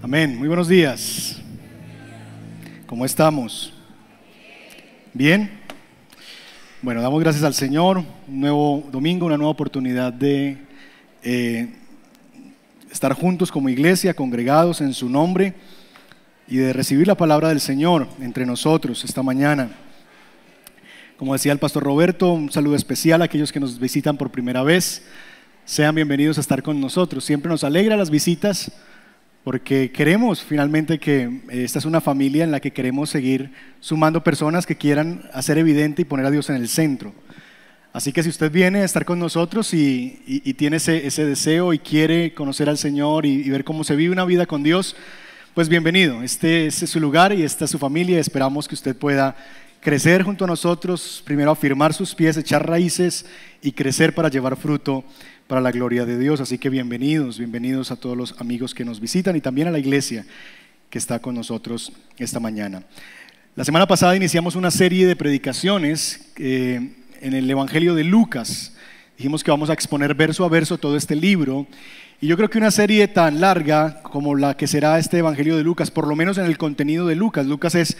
Amén. Muy buenos días. ¿Cómo estamos? ¿Bien? Bueno, damos gracias al Señor. Un nuevo domingo, una nueva oportunidad de eh, estar juntos como iglesia, congregados en su nombre y de recibir la palabra del Señor entre nosotros esta mañana. Como decía el pastor Roberto, un saludo especial a aquellos que nos visitan por primera vez. Sean bienvenidos a estar con nosotros. Siempre nos alegra las visitas porque queremos finalmente que eh, esta es una familia en la que queremos seguir sumando personas que quieran hacer evidente y poner a Dios en el centro. Así que si usted viene a estar con nosotros y, tiene ese, deseo y quiere conocer al Señor y, ver cómo se vive una vida con Dios, pues bienvenido. Este, este es su lugar y esta es su familia. Esperamos que usted pueda crecer junto a nosotros, primero afirmar sus pies, echar raíces y crecer para llevar fruto para la gloria de Dios. Así que bienvenidos, bienvenidos a todos los amigos que nos visitan y también a la iglesia que está con nosotros esta mañana. La semana pasada iniciamos una serie de predicaciones eh, en el Evangelio de Lucas. Dijimos que vamos a exponer verso a verso todo este libro. Y yo creo que una serie tan larga como la que será este Evangelio de Lucas, por lo menos en el contenido de Lucas, Lucas es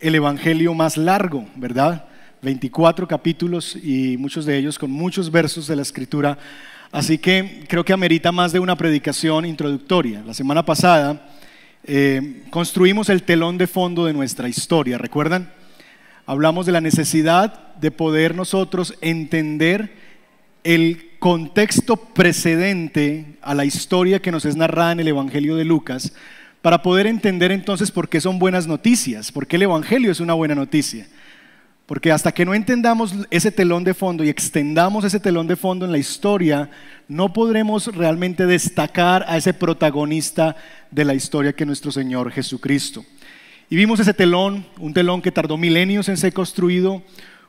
el Evangelio más largo, ¿verdad? 24 capítulos y muchos de ellos con muchos versos de la Escritura. Así que creo que amerita más de una predicación introductoria. La semana pasada eh, construimos el telón de fondo de nuestra historia, ¿recuerdan? Hablamos de la necesidad de poder nosotros entender el contexto precedente a la historia que nos es narrada en el Evangelio de Lucas para poder entender entonces por qué son buenas noticias, por qué el Evangelio es una buena noticia. Porque hasta que no entendamos ese telón de fondo y extendamos ese telón de fondo en la historia, no podremos realmente destacar a ese protagonista de la historia que es nuestro Señor Jesucristo. Y vimos ese telón, un telón que tardó milenios en ser construido,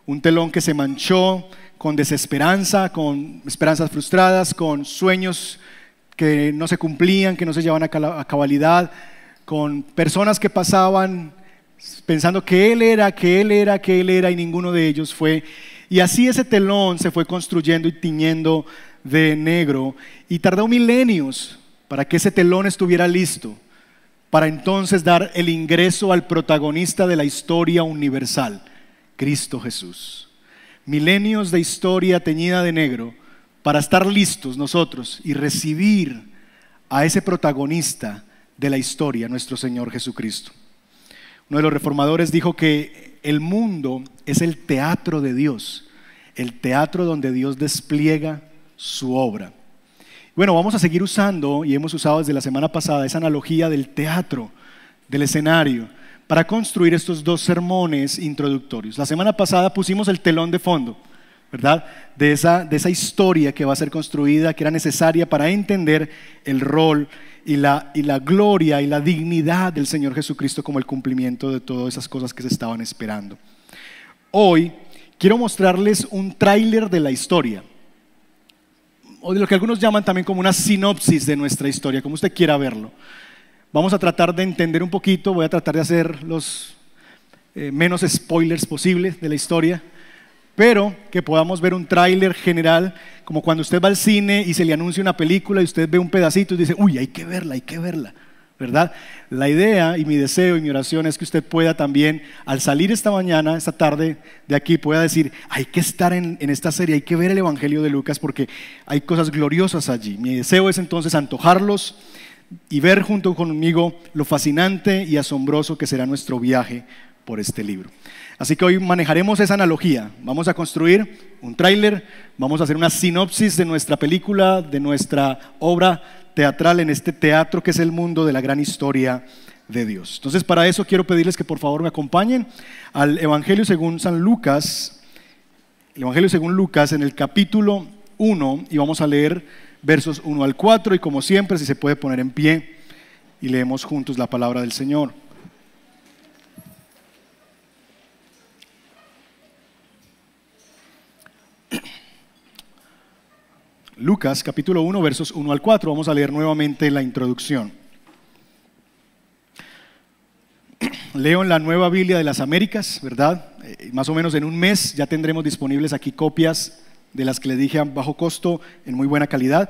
un telón que se manchó con desesperanza, con esperanzas frustradas, con sueños que no se cumplían, que no se llevaban a cabalidad, con personas que pasaban pensando que Él era, que Él era, que Él era, y ninguno de ellos fue. Y así ese telón se fue construyendo y tiñendo de negro, y tardó milenios para que ese telón estuviera listo, para entonces dar el ingreso al protagonista de la historia universal, Cristo Jesús. Milenios de historia teñida de negro para estar listos nosotros y recibir a ese protagonista de la historia, nuestro Señor Jesucristo. Uno de los reformadores dijo que el mundo es el teatro de Dios, el teatro donde Dios despliega su obra. Bueno, vamos a seguir usando, y hemos usado desde la semana pasada, esa analogía del teatro, del escenario, para construir estos dos sermones introductorios. La semana pasada pusimos el telón de fondo ¿verdad? De esa, de esa historia que va a ser construida, que era necesaria para entender el rol y la, y la gloria y la dignidad del Señor Jesucristo como el cumplimiento de todas esas cosas que se estaban esperando. Hoy quiero mostrarles un tráiler de la historia, o de lo que algunos llaman también como una sinopsis de nuestra historia, como usted quiera verlo. Vamos a tratar de entender un poquito, voy a tratar de hacer los eh, menos spoilers posibles de la historia pero que podamos ver un tráiler general, como cuando usted va al cine y se le anuncia una película y usted ve un pedacito y dice, uy, hay que verla, hay que verla, ¿verdad? La idea y mi deseo y mi oración es que usted pueda también, al salir esta mañana, esta tarde de aquí, pueda decir, hay que estar en, en esta serie, hay que ver el Evangelio de Lucas porque hay cosas gloriosas allí. Mi deseo es entonces antojarlos y ver junto conmigo lo fascinante y asombroso que será nuestro viaje por este libro. Así que hoy manejaremos esa analogía. Vamos a construir un tráiler, vamos a hacer una sinopsis de nuestra película, de nuestra obra teatral en este teatro que es el mundo de la gran historia de Dios. Entonces, para eso quiero pedirles que por favor me acompañen al Evangelio según San Lucas, el Evangelio según Lucas en el capítulo 1 y vamos a leer versos 1 al 4 y como siempre, si se puede poner en pie y leemos juntos la palabra del Señor. Lucas capítulo 1 versos 1 al 4. Vamos a leer nuevamente la introducción. Leo en la Nueva Biblia de las Américas, ¿verdad? Eh, más o menos en un mes ya tendremos disponibles aquí copias de las que le dije a bajo costo, en muy buena calidad.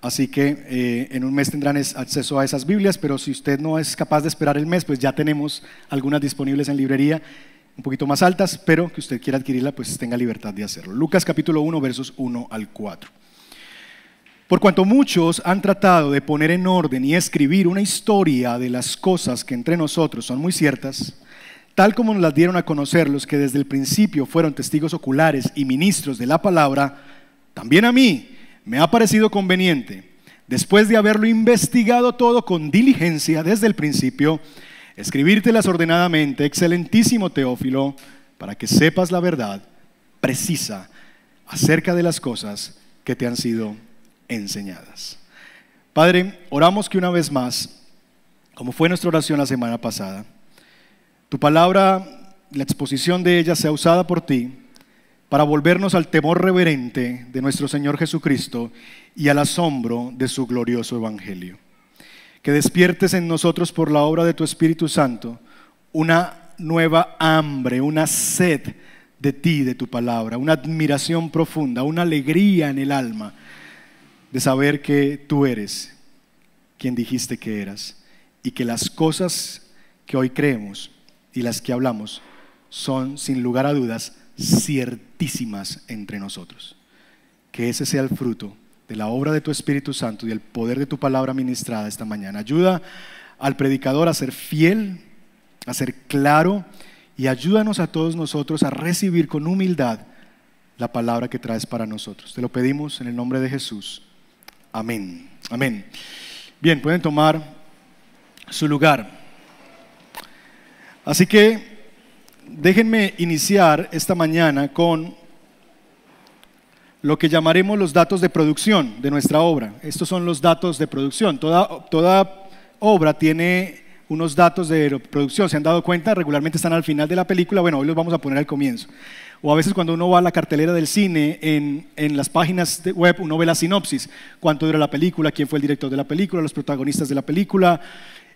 Así que eh, en un mes tendrán acceso a esas Biblias, pero si usted no es capaz de esperar el mes, pues ya tenemos algunas disponibles en librería, un poquito más altas, pero que usted quiera adquirirla, pues tenga libertad de hacerlo. Lucas capítulo 1, versos 1 al 4. Por cuanto muchos han tratado de poner en orden y escribir una historia de las cosas que entre nosotros son muy ciertas, tal como nos las dieron a conocer los que desde el principio fueron testigos oculares y ministros de la palabra, también a mí, me ha parecido conveniente, después de haberlo investigado todo con diligencia desde el principio, escribírtelas ordenadamente, excelentísimo Teófilo, para que sepas la verdad precisa acerca de las cosas que te han sido enseñadas. Padre, oramos que una vez más, como fue nuestra oración la semana pasada, tu palabra, la exposición de ella sea usada por ti para volvernos al temor reverente de nuestro Señor Jesucristo y al asombro de su glorioso Evangelio. Que despiertes en nosotros por la obra de tu Espíritu Santo una nueva hambre, una sed de ti, de tu palabra, una admiración profunda, una alegría en el alma de saber que tú eres quien dijiste que eras y que las cosas que hoy creemos y las que hablamos son, sin lugar a dudas, ciertísimas entre nosotros. Que ese sea el fruto de la obra de tu Espíritu Santo y el poder de tu palabra ministrada esta mañana. Ayuda al predicador a ser fiel, a ser claro y ayúdanos a todos nosotros a recibir con humildad la palabra que traes para nosotros. Te lo pedimos en el nombre de Jesús. Amén. Amén. Bien, pueden tomar su lugar. Así que déjenme iniciar esta mañana con lo que llamaremos los datos de producción de nuestra obra. Estos son los datos de producción. Toda, toda obra tiene unos datos de producción. ¿Se han dado cuenta? Regularmente están al final de la película. Bueno, hoy los vamos a poner al comienzo. O a veces cuando uno va a la cartelera del cine, en, en, las páginas de web, uno ve la sinopsis. Cuánto dura la película, quién fue el director de la película, los protagonistas de la película,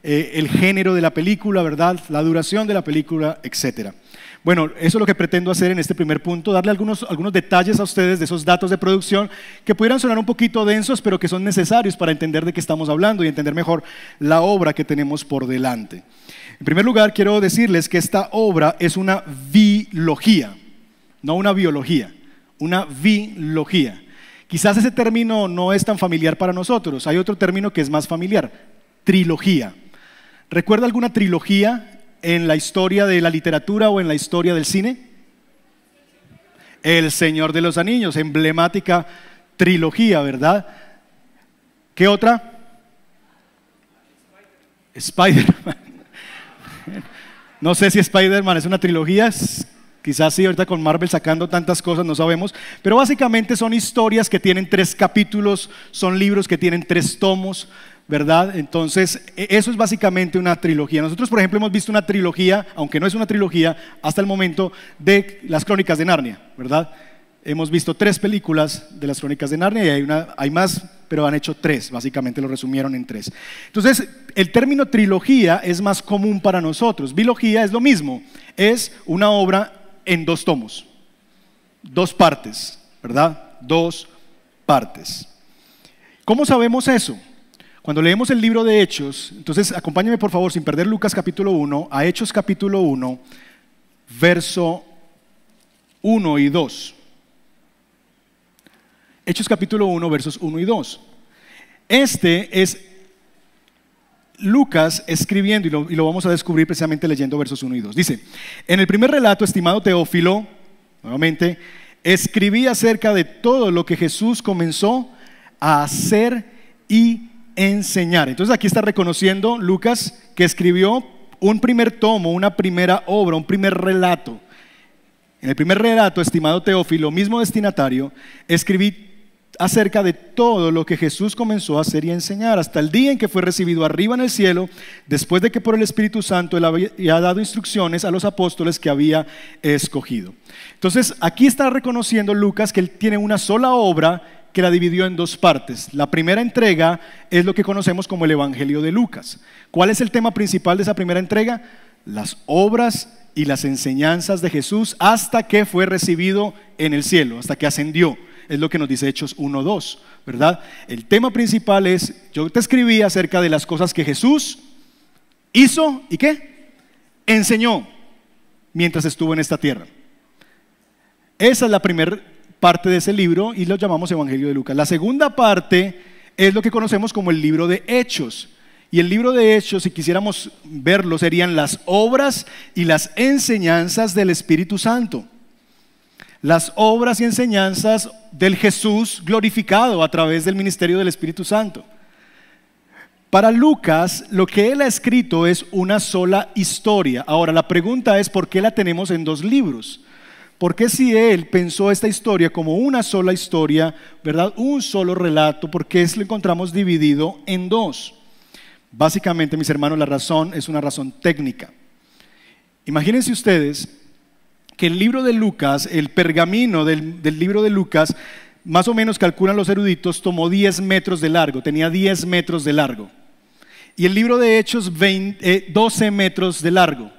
eh, el género de la película, ¿verdad? La duración de la película, etcétera. Bueno, eso es lo que pretendo hacer en este primer punto, darle algunos, algunos detalles a ustedes de esos datos de producción que pudieran sonar un poquito densos, pero que son necesarios para entender de qué estamos hablando y entender mejor la obra que tenemos por delante. En primer lugar, quiero decirles que esta obra es una biología, no una biología, una biología. Quizás ese término no es tan familiar para nosotros, hay otro término que es más familiar, trilogía. ¿Recuerda alguna trilogía en la historia de la literatura o en la historia del cine? El Señor de los Anillos, emblemática trilogía, ¿verdad? ¿Qué otra? Spider-Man. No sé si Spider-Man es una trilogía, quizás sí, ahorita con Marvel sacando tantas cosas, no sabemos, pero básicamente son historias que tienen tres capítulos, son libros que tienen tres tomos, ¿verdad? Entonces, e, eso es básicamente una trilogía. Nosotros, por ejemplo, hemos visto una trilogía, aunque no es una trilogía, hasta el momento de las crónicas de Narnia, ¿verdad? Hemos visto tres películas de las crónicas de Narnia y hay, una, hay más, pero han hecho tres, básicamente lo resumieron en tres. Entonces, el término trilogía es más común para nosotros. Bilogía es lo mismo, es una obra en dos tomos, dos partes, ¿verdad? Dos partes. ¿Cómo sabemos eso? Cuando leemos el libro de Hechos, entonces acompáñame por favor sin perder Lucas capítulo 1 a Hechos capítulo 1, verso 1 y 2. Hechos capítulo 1, versos 1 y 2. Este es Lucas escribiendo, y lo, vamos a descubrir precisamente leyendo versos 1 y 2. Dice, en el primer relato, estimado Teófilo, nuevamente, escribí acerca de todo lo que Jesús comenzó a hacer y enseñar. Entonces aquí está reconociendo Lucas que escribió un primer tomo, una primera obra, un primer relato. En el primer relato, estimado Teófilo, mismo destinatario, escribí acerca de todo lo que Jesús comenzó a hacer y a enseñar, hasta el día en que fue recibido arriba en el cielo, después de que por el Espíritu Santo él había dado instrucciones a los apóstoles que había escogido. Entonces, aquí está reconociendo Lucas que él tiene una sola obra que la dividió en dos partes. La primera entrega es lo que conocemos como el Evangelio de Lucas. ¿Cuál es el tema principal de esa primera entrega? Las obras y las enseñanzas de Jesús hasta que fue recibido en el cielo, hasta que ascendió. Es lo que nos dice Hechos 1.2, ¿verdad? El tema principal es, yo te escribí acerca de las cosas que Jesús hizo y qué? Enseñó mientras estuvo en esta tierra. Esa es la primera parte de ese libro y lo llamamos Evangelio de Lucas. La segunda parte es lo que conocemos como el libro de Hechos. Y el libro de Hechos, si quisiéramos verlo, serían las obras y las enseñanzas del Espíritu Santo. Las obras y enseñanzas del Jesús glorificado a través del ministerio del Espíritu Santo. Para Lucas, lo que él ha escrito es una sola historia. Ahora, la pregunta es, ¿por qué la tenemos en dos libros? ¿Por qué si él pensó esta historia como una sola historia, verdad? Un solo relato, ¿por qué lo encontramos dividido en dos? Básicamente, mis hermanos, la razón es una razón técnica. Imagínense ustedes que el libro de Lucas, el pergamino del, libro de Lucas, más o menos calculan los eruditos, tomó 10 metros de largo, tenía 10 metros de largo y el libro de Hechos 20, 12 eh, metros de largo.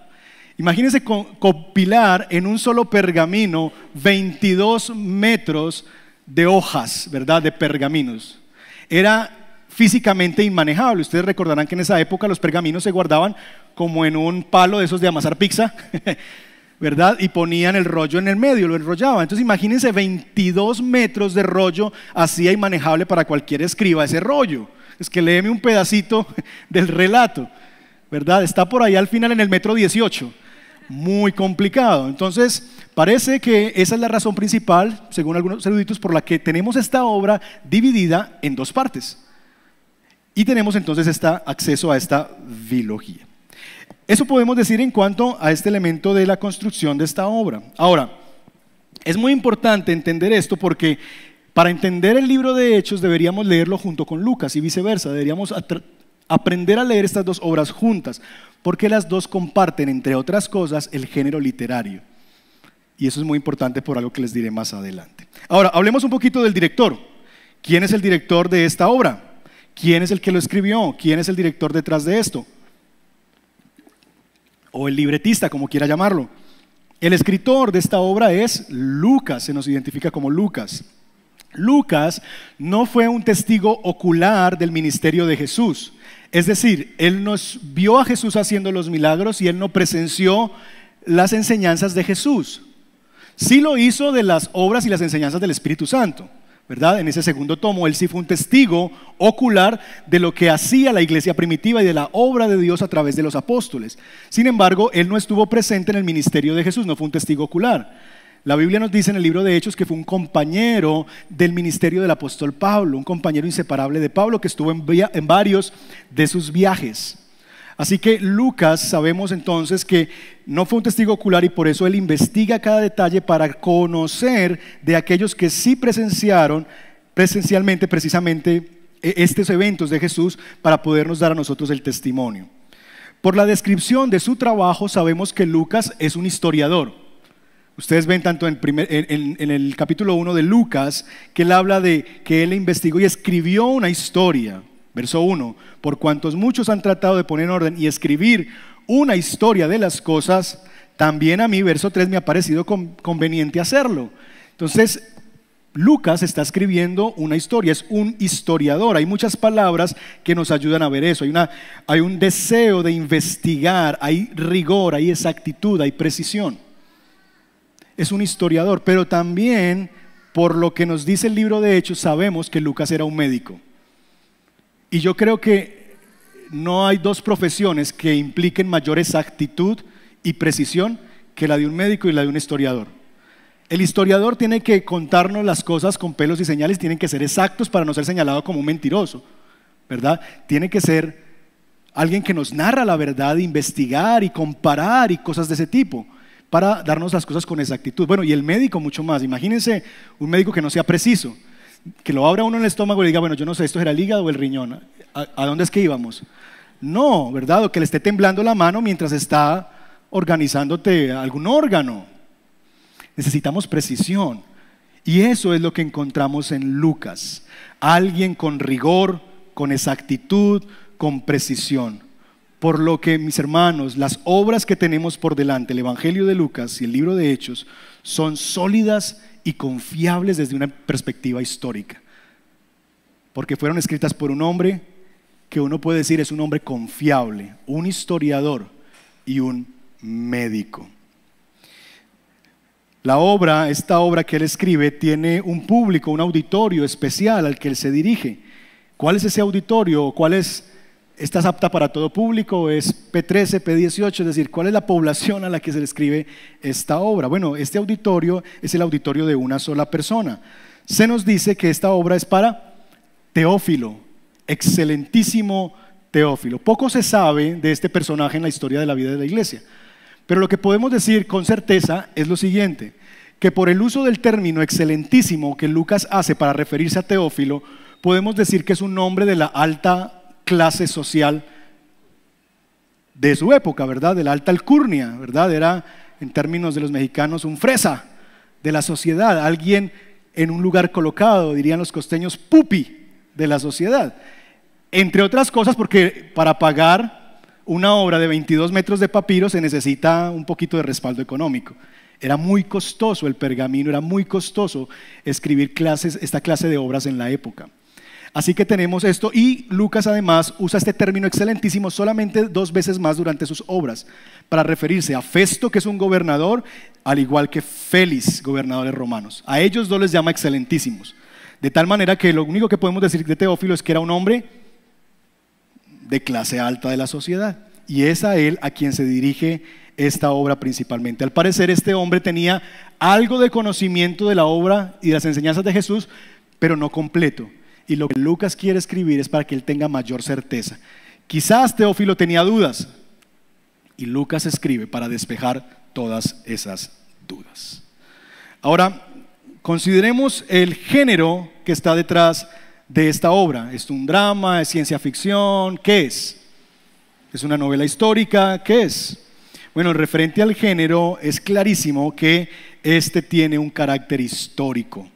Imagínense compilar en un solo pergamino 22 metros de hojas, ¿verdad? De pergaminos. Era físicamente inmanejable. Ustedes recordarán que en esa época los pergaminos se guardaban como en un palo de esos de amasar pizza, ¿verdad? Y ponían el rollo en el medio, lo enrollaban. Entonces imagínense 22 metros de rollo hacía inmanejable para cualquier escriba ese rollo es que léeme un pedacito del relato, ¿verdad? Está por ahí al final en el metro 18. Muy complicado. Entonces, parece que esa es la razón principal, según algunos eruditos, por la que tenemos esta obra dividida en dos partes. Y tenemos entonces este acceso a esta biología. Eso podemos decir en cuanto a este elemento de la construcción de esta obra. Ahora, es muy importante entender esto porque para entender el libro de Hechos deberíamos leerlo junto con Lucas y viceversa. Deberíamos aprender a leer estas dos obras juntas, porque las dos comparten, entre otras cosas, el género literario. Y eso es muy importante por algo que les diré más adelante. Ahora, hablemos un poquito del director. ¿Quién es el director de esta obra? ¿Quién es el que lo escribió? ¿Quién es el director detrás de esto? O el libretista, como quiera llamarlo. El escritor de esta obra es Lucas, se nos identifica como Lucas. Lucas no fue un testigo ocular del ministerio de Jesús. Es decir, él nos vio a Jesús haciendo los milagros y él no presenció las enseñanzas de Jesús. Sí lo hizo de las obras y las enseñanzas del Espíritu Santo, ¿verdad? En ese segundo tomo, él sí fue un testigo ocular de lo que hacía la iglesia primitiva y de la obra de Dios a través de los apóstoles. Sin embargo, él no estuvo presente en el ministerio de Jesús, no fue un testigo ocular. La Biblia nos dice en el libro de Hechos que fue un compañero del ministerio del apóstol Pablo, un compañero inseparable de Pablo que estuvo en, varios de sus viajes. Así que Lucas sabemos entonces que no fue un testigo ocular y por eso él investiga cada detalle para conocer de aquellos que sí presenciaron presencialmente precisamente e, estos eventos de Jesús para podernos dar a nosotros el testimonio. Por la descripción de su trabajo sabemos que Lucas es un historiador. Ustedes ven tanto en, el capítulo 1 de Lucas que él habla de que él investigó y escribió una historia. Verso 1, por cuantos muchos han tratado de poner en orden y escribir una historia de las cosas, también a mí, verso 3, me ha parecido conveniente hacerlo. Entonces, Lucas está escribiendo una historia, es un historiador. Hay muchas palabras que nos ayudan a ver eso. Hay, una, hay un deseo de investigar, hay rigor, hay exactitud, hay precisión es un historiador, pero también por lo que nos dice el libro de Hechos sabemos que Lucas era un médico. Y yo creo que no hay dos profesiones que impliquen mayor exactitud y precisión que la de un médico y la de un historiador. El historiador tiene que contarnos las cosas con pelos y señales, tienen que ser exactos para no ser señalado como un mentiroso, ¿verdad? Tiene que ser alguien que nos narra la verdad, investigar y comparar y cosas de ese tipo para darnos las cosas con exactitud. Bueno, y el médico mucho más. Imagínense un médico que no sea preciso, que lo abra uno en el estómago y diga, bueno, yo no sé, esto era el hígado o el riñón. ¿A, dónde es que íbamos? No, ¿verdad? O que le esté temblando la mano mientras está organizándote algún órgano. Necesitamos precisión. Y eso es lo que encontramos en Lucas. Alguien con rigor, con exactitud, con precisión. Por lo que, mis hermanos, las obras que tenemos por delante, el Evangelio de Lucas y el libro de Hechos, son sólidas y confiables desde una perspectiva histórica. Porque fueron escritas por un hombre que uno puede decir es un hombre confiable, un historiador y un médico. La obra, esta obra que él escribe, tiene un público, un auditorio especial al que él se dirige. ¿Cuál es ese auditorio? ¿Cuál es ¿Estás apta para todo público? ¿Es P13, P18? Es decir, ¿cuál es la población a la que se le escribe esta obra? Bueno, este auditorio es el auditorio de una sola persona. Se nos dice que esta obra es para Teófilo, excelentísimo Teófilo. Poco se sabe de este personaje en la historia de la vida de la iglesia, pero lo que podemos decir con certeza es lo siguiente, que por el uso del término excelentísimo que Lucas hace para referirse a Teófilo, podemos decir que es un nombre de la alta clase social de su época, ¿verdad? De la alta alcurnia, ¿verdad? Era, en términos de los mexicanos, un fresa de la sociedad, alguien en un lugar colocado, dirían los costeños, pupi de la sociedad. Entre otras cosas, porque para pagar una obra de 22 metros de papiro se necesita un poquito de respaldo económico. Era muy costoso el pergamino, era muy costoso escribir clases, esta clase de obras en la época. Así que tenemos esto y Lucas además usa este término excelentísimo solamente dos veces más durante sus obras para referirse a Festo, que es un gobernador, al igual que Félix, gobernadores romanos. A ellos dos les llama excelentísimos. De tal manera que lo único que podemos decir de Teófilo es que era un hombre de clase alta de la sociedad. Y es a él a quien se dirige esta obra principalmente. Al parecer este hombre tenía algo de conocimiento de la obra y de las enseñanzas de Jesús, pero no completo. Y lo que Lucas quiere escribir es para que él tenga mayor certeza. Quizás Teófilo tenía dudas y Lucas escribe para despejar todas esas dudas. Ahora, consideremos el género que está detrás de esta obra. ¿Es un drama? ¿Es ciencia ficción? ¿Qué es? ¿Es una novela histórica? ¿Qué es? Bueno, referente al género es clarísimo que este tiene un carácter histórico.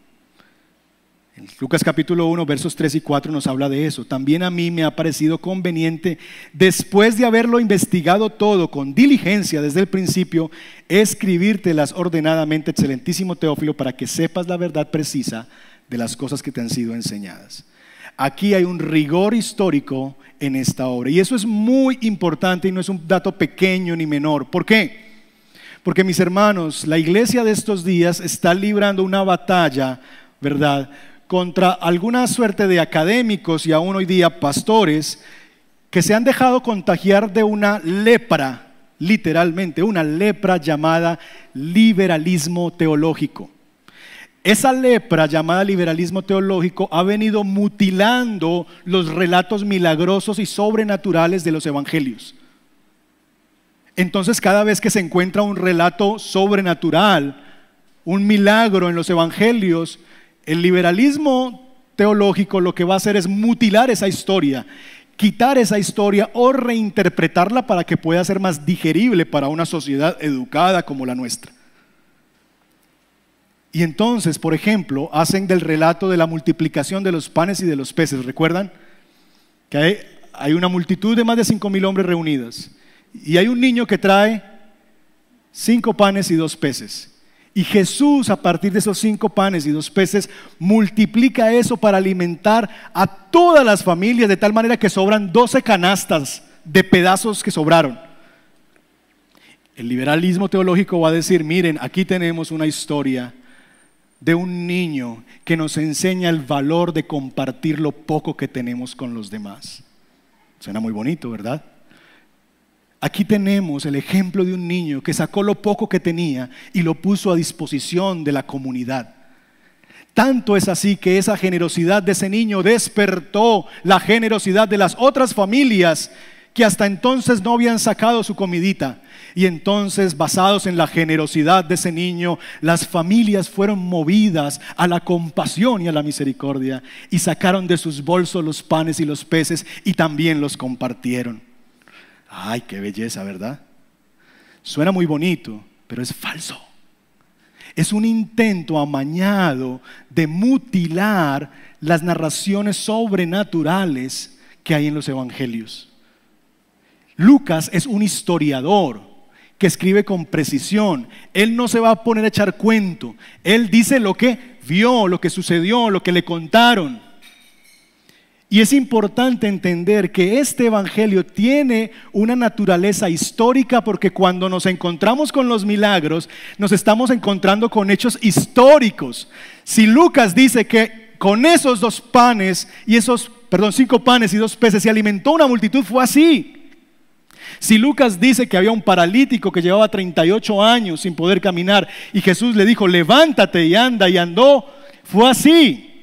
Lucas capítulo 1, versos 3 y 4 nos habla de eso. También a mí me ha parecido conveniente, después de haberlo investigado todo con diligencia desde el principio, escribírtelas ordenadamente, excelentísimo Teófilo, para que sepas la verdad precisa de las cosas que te han sido enseñadas. Aquí hay un rigor histórico en esta obra. Y eso es muy importante y no es un dato pequeño ni menor. ¿Por qué? Porque mis hermanos, la iglesia de estos días está librando una batalla, ¿verdad? Contra alguna suerte de académicos y aún hoy día pastores que se han dejado contagiar de una lepra, literalmente, una lepra llamada liberalismo teológico. Esa lepra llamada liberalismo teológico ha venido mutilando los relatos milagrosos y sobrenaturales de los evangelios. Entonces cada vez que se encuentra un relato sobrenatural, un milagro en los evangelios, el liberalismo teológico lo que va a hacer es mutilar esa historia, quitar esa historia o reinterpretarla para que pueda ser más digerible para una sociedad educada como la nuestra. Y entonces, por ejemplo, hacen del relato de la multiplicación de los panes y de los peces, ¿recuerdan? Que hay, una multitud de más de cinco mil hombres reunidas y hay un niño que trae cinco panes y dos peces. Y Jesús, a partir de esos cinco panes y dos peces, multiplica eso para alimentar a todas las familias, de tal manera que sobran doce canastas de pedazos que sobraron. El liberalismo teológico va a decir, miren, aquí tenemos una historia de un niño que nos enseña el valor de compartir lo poco que tenemos con los demás. Suena muy bonito, ¿verdad? Aquí tenemos el ejemplo de un niño que sacó lo poco que tenía y lo puso a disposición de la comunidad. Tanto es así que esa generosidad de ese niño despertó la generosidad de las otras familias que hasta entonces no habían sacado su comidita. Y entonces, basados en la generosidad de ese niño, las familias fueron movidas a la compasión y a la misericordia y sacaron de sus bolsos los panes y los peces y también los compartieron. Ay, qué belleza, ¿verdad? Suena muy bonito, pero es falso. Es un intento amañado de mutilar las narraciones sobrenaturales que hay en los evangelios. Lucas es un historiador que escribe con precisión. Él no se va a poner a echar cuento. Él dice lo que vio, lo que sucedió, lo que le contaron. Y es importante entender que este Evangelio tiene una naturaleza histórica porque cuando nos encontramos con los milagros, nos estamos encontrando con hechos históricos. Si Lucas dice que con esos dos panes y esos, perdón, cinco panes y dos peces se alimentó una multitud, fue así. Si Lucas dice que había un paralítico que llevaba 38 años sin poder caminar y Jesús le dijo, levántate y anda y andó, fue así.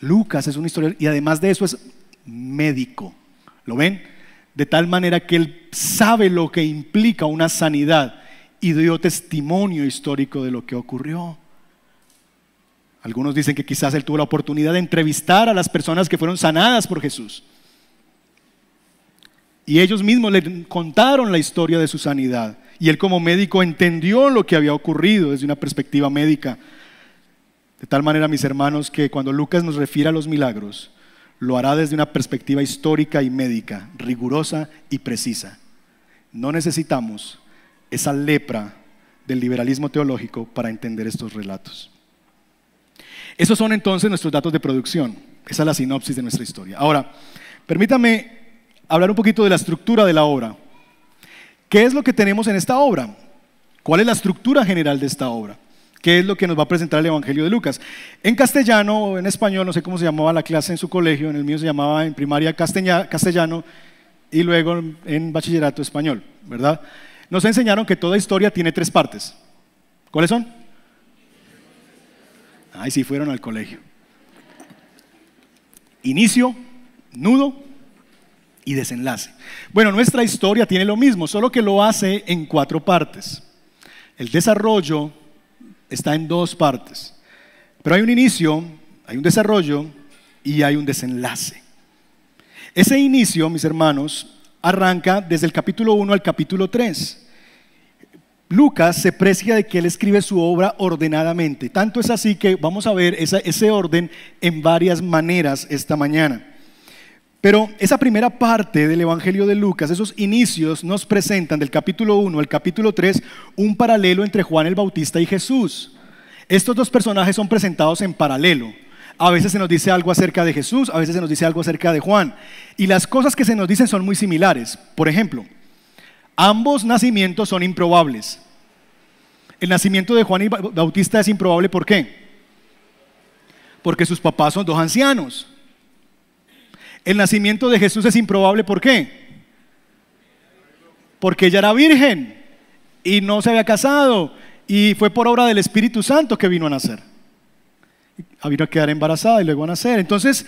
Lucas es una historia y además de eso es médico. ¿Lo ven? De tal manera que él sabe lo que implica una sanidad y dio testimonio histórico de lo que ocurrió. Algunos dicen que quizás él tuvo la oportunidad de entrevistar a las personas que fueron sanadas por Jesús. Y ellos mismos le contaron la historia de su sanidad. Y él como médico entendió lo que había ocurrido desde una perspectiva médica. De tal manera, mis hermanos, que cuando Lucas nos refiere a los milagros, lo hará desde una perspectiva histórica y médica, rigurosa y precisa. No necesitamos esa lepra del liberalismo teológico para entender estos relatos. Esos son entonces nuestros datos de producción. Esa es la sinopsis de nuestra historia. Ahora, permítame hablar un poquito de la estructura de la obra. ¿Qué es lo que tenemos en esta obra? ¿Cuál es la estructura general de esta obra? ¿Qué es lo que nos va a presentar el Evangelio de Lucas? En castellano o en español, no sé cómo se llamaba la clase en su colegio, en el mío se llamaba en primaria castellano y luego en bachillerato español, ¿verdad? Nos enseñaron que toda historia tiene tres partes. ¿Cuáles son? Ay, sí fueron al colegio. Inicio, nudo y desenlace. Bueno, nuestra historia tiene lo mismo, solo que lo hace en cuatro partes. El desarrollo, está en dos partes. Pero hay un inicio, hay un desarrollo y hay un desenlace. Ese inicio, mis hermanos, arranca desde el capítulo 1 al capítulo 3. Lucas se precia de que él escribe su obra ordenadamente. Tanto es así que vamos a ver ese orden en varias maneras esta mañana. Pero esa primera parte del Evangelio de Lucas, esos inicios, nos presentan del capítulo 1 al capítulo 3 un paralelo entre Juan el Bautista y Jesús. Estos dos personajes son presentados en paralelo. A veces se nos dice algo acerca de Jesús, a veces se nos dice algo acerca de Juan. Y las cosas que se nos dicen son muy similares. Por ejemplo, ambos nacimientos son improbables. El nacimiento de Juan y Bautista es improbable, ¿por qué? Porque sus papás son dos ancianos. El nacimiento de Jesús es improbable, ¿por qué? Porque ella era virgen y no se había casado y fue por obra del Espíritu Santo que vino a nacer. Vino a quedar embarazada y luego a nacer. Entonces,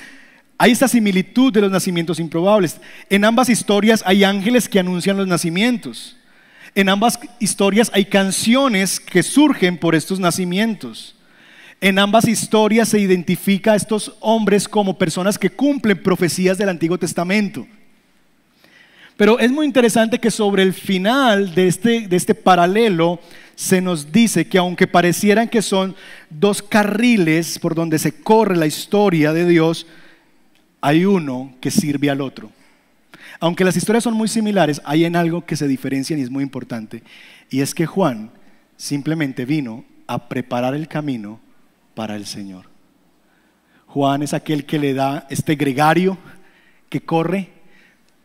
hay esta similitud de los nacimientos improbables. En ambas historias hay ángeles que anuncian los nacimientos. En ambas historias hay canciones que surgen por estos nacimientos. En ambas historias se identifica a estos hombres como personas que cumplen profecías del Antiguo Testamento. Pero es muy interesante que sobre el final de este, de este paralelo se nos dice que aunque parecieran que son dos carriles por donde se corre la historia de Dios, hay uno que sirve al otro. Aunque las historias son muy similares, hay en algo que se diferencian y es muy importante. Y es que Juan simplemente vino a preparar el camino para el Señor. Juan es aquel que le da este gregario que corre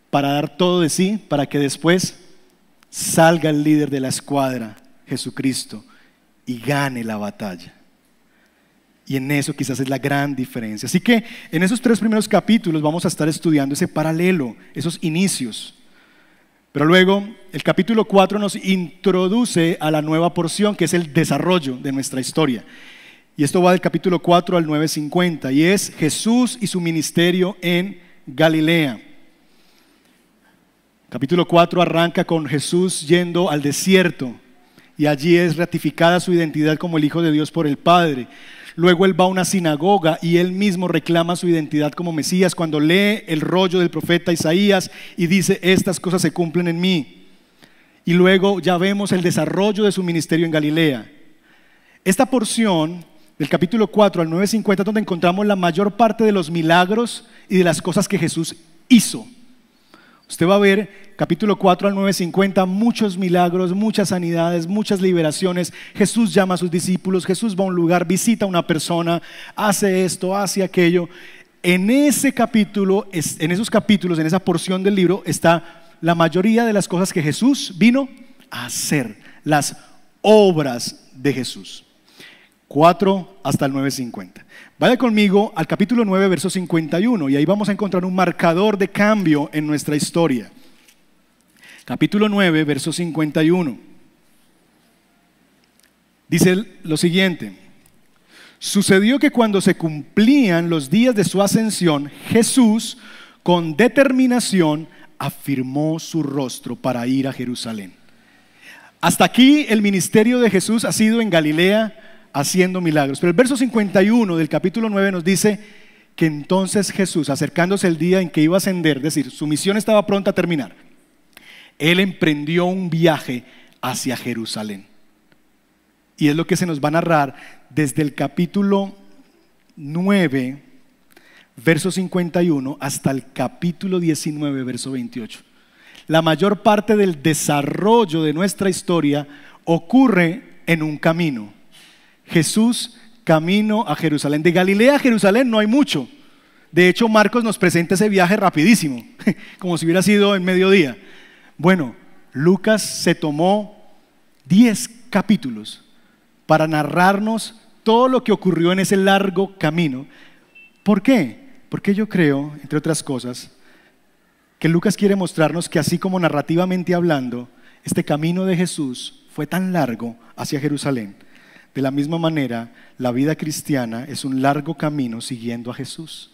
para dar todo de sí, para que después salga el líder de la escuadra, Jesucristo, y gane la batalla. Y en eso quizás es la gran diferencia. Así que en esos tres primeros capítulos vamos a estar estudiando ese paralelo, esos inicios. Pero luego el capítulo 4 nos introduce a la nueva porción que es el desarrollo de nuestra historia. Y esto va del capítulo 4 al 9.50 y es Jesús y su ministerio en Galilea. Capítulo 4 arranca con Jesús yendo al desierto y allí es ratificada su identidad como el Hijo de Dios por el Padre. Luego él va a una sinagoga y él mismo reclama su identidad como Mesías cuando lee el rollo del profeta Isaías y dice, estas cosas se cumplen en mí. Y luego ya vemos el desarrollo de su ministerio en Galilea. Esta porción del capítulo 4 al 9.50, donde encontramos la mayor parte de los milagros y de las cosas que Jesús hizo. Usted va a ver capítulo 4 al 9.50, muchos milagros, muchas sanidades, muchas liberaciones. Jesús llama a sus discípulos, Jesús va a un lugar, visita a una persona, hace esto, hace aquello. En ese capítulo, en esos capítulos, en esa porción del libro, está la mayoría de las cosas que Jesús vino a hacer, las obras de Jesús. 4 hasta el 9.50. Vaya conmigo al capítulo 9, verso 51, y ahí vamos a encontrar un marcador de cambio en nuestra historia. Capítulo 9, verso 51. Dice lo siguiente. Sucedió que cuando se cumplían los días de su ascensión, Jesús, con determinación, afirmó su rostro para ir a Jerusalén. Hasta aquí el ministerio de Jesús ha sido en Galilea haciendo milagros. Pero el verso 51 del capítulo 9 nos dice que entonces Jesús, acercándose el día en que iba a ascender, es decir, su misión estaba pronta a terminar, él emprendió un viaje hacia Jerusalén. Y es lo que se nos va a narrar desde el capítulo 9, verso 51, hasta el capítulo 19, verso 28. La mayor parte del desarrollo de nuestra historia ocurre en un camino. Jesús camino a Jerusalén. De Galilea a Jerusalén no hay mucho. De hecho, Marcos nos presenta ese viaje rapidísimo, como si hubiera sido en mediodía. Bueno, Lucas se tomó 10 capítulos para narrarnos todo lo que ocurrió en ese largo camino. ¿Por qué? Porque yo creo, entre otras cosas, que Lucas quiere mostrarnos que así como narrativamente hablando, este camino de Jesús fue tan largo hacia Jerusalén. De la misma manera, la vida cristiana es un largo camino siguiendo a Jesús.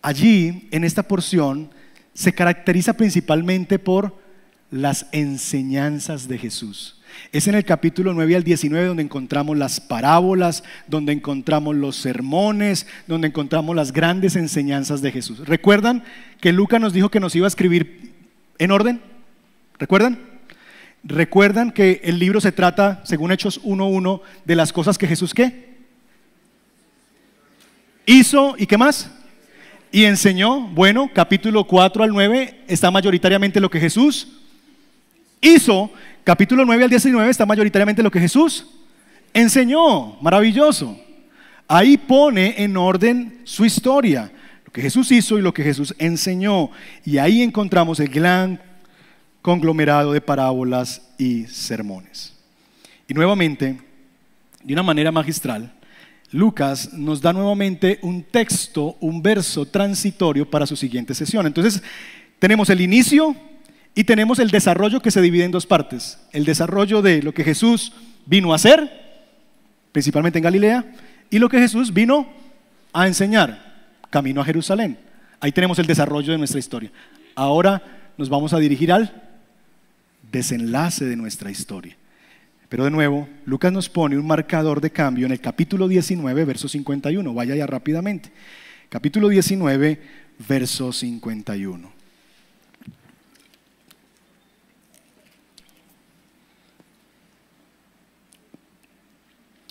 Allí, en esta porción, se caracteriza principalmente por las enseñanzas de Jesús. Es en el capítulo 9 al 19 donde encontramos las parábolas, donde encontramos los sermones, donde encontramos las grandes enseñanzas de Jesús. ¿Recuerdan que Lucas nos dijo que nos iba a escribir en orden? ¿Recuerdan? ¿Recuerdan que el libro se trata, según Hechos 1.1, de las cosas que Jesús qué? Hizo y qué más? Y enseñó. Bueno, capítulo 4 al 9 está mayoritariamente lo que Jesús hizo capítulo 9 al 19 está mayoritariamente lo que Jesús enseñó. Maravilloso. Ahí pone en orden su historia, lo que Jesús hizo y lo que Jesús enseñó. Y ahí encontramos el gran conglomerado de parábolas y sermones. Y nuevamente, de una manera magistral, Lucas nos da nuevamente un texto, un verso transitorio para su siguiente sesión. Entonces, tenemos el inicio, y tenemos el desarrollo que se divide en dos partes. El desarrollo de lo que Jesús vino a hacer, principalmente en Galilea, y lo que Jesús vino a enseñar, camino a Jerusalén. Ahí tenemos el desarrollo de nuestra historia. Ahora nos vamos a dirigir al desenlace de nuestra historia. Pero de nuevo, Lucas nos pone un marcador de cambio en el capítulo 19, verso 51. Vaya ya rápidamente. Capítulo 19, verso 51.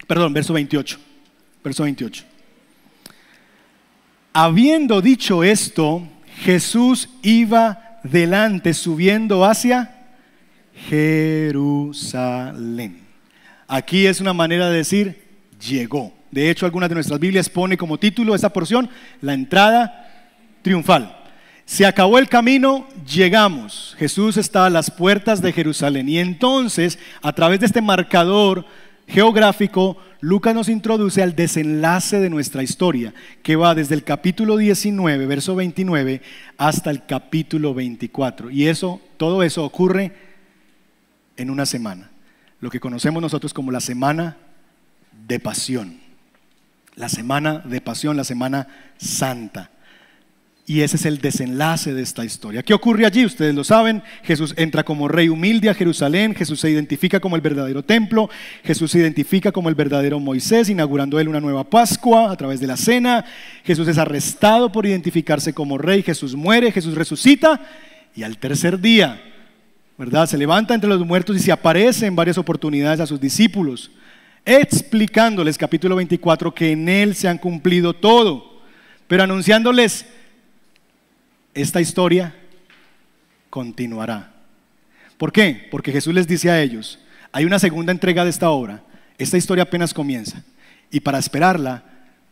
Perdón, verso 28. Verso 28. Habiendo dicho esto, Jesús iba delante subiendo hacia Jerusalén. Aquí es una manera de decir llegó. De hecho, algunas de nuestras Biblias pone como título esta porción la entrada triunfal. Se acabó el camino, llegamos. Jesús está a las puertas de Jerusalén. Y entonces, a través de este marcador geográfico, Lucas nos introduce al desenlace de nuestra historia, que va desde el capítulo 19, verso 29, hasta el capítulo 24. Y eso, todo eso ocurre en una semana, lo que conocemos nosotros como la semana de pasión, la semana de pasión, la semana santa. Y ese es el desenlace de esta historia. ¿Qué ocurre allí? Ustedes lo saben. Jesús entra como rey humilde a Jerusalén. Jesús se identifica como el verdadero templo. Jesús se identifica como el verdadero Moisés, inaugurando él una nueva Pascua a través de la cena. Jesús es arrestado por identificarse como rey. Jesús muere. Jesús resucita. Y al tercer día, ¿verdad? Se levanta entre los muertos y se aparece en varias oportunidades a sus discípulos, explicándoles, capítulo 24, que en él se han cumplido todo, pero anunciándoles esta historia continuará. ¿Por qué? Porque Jesús les dice a ellos, hay una segunda entrega de esta obra, esta historia apenas comienza, y para esperarla,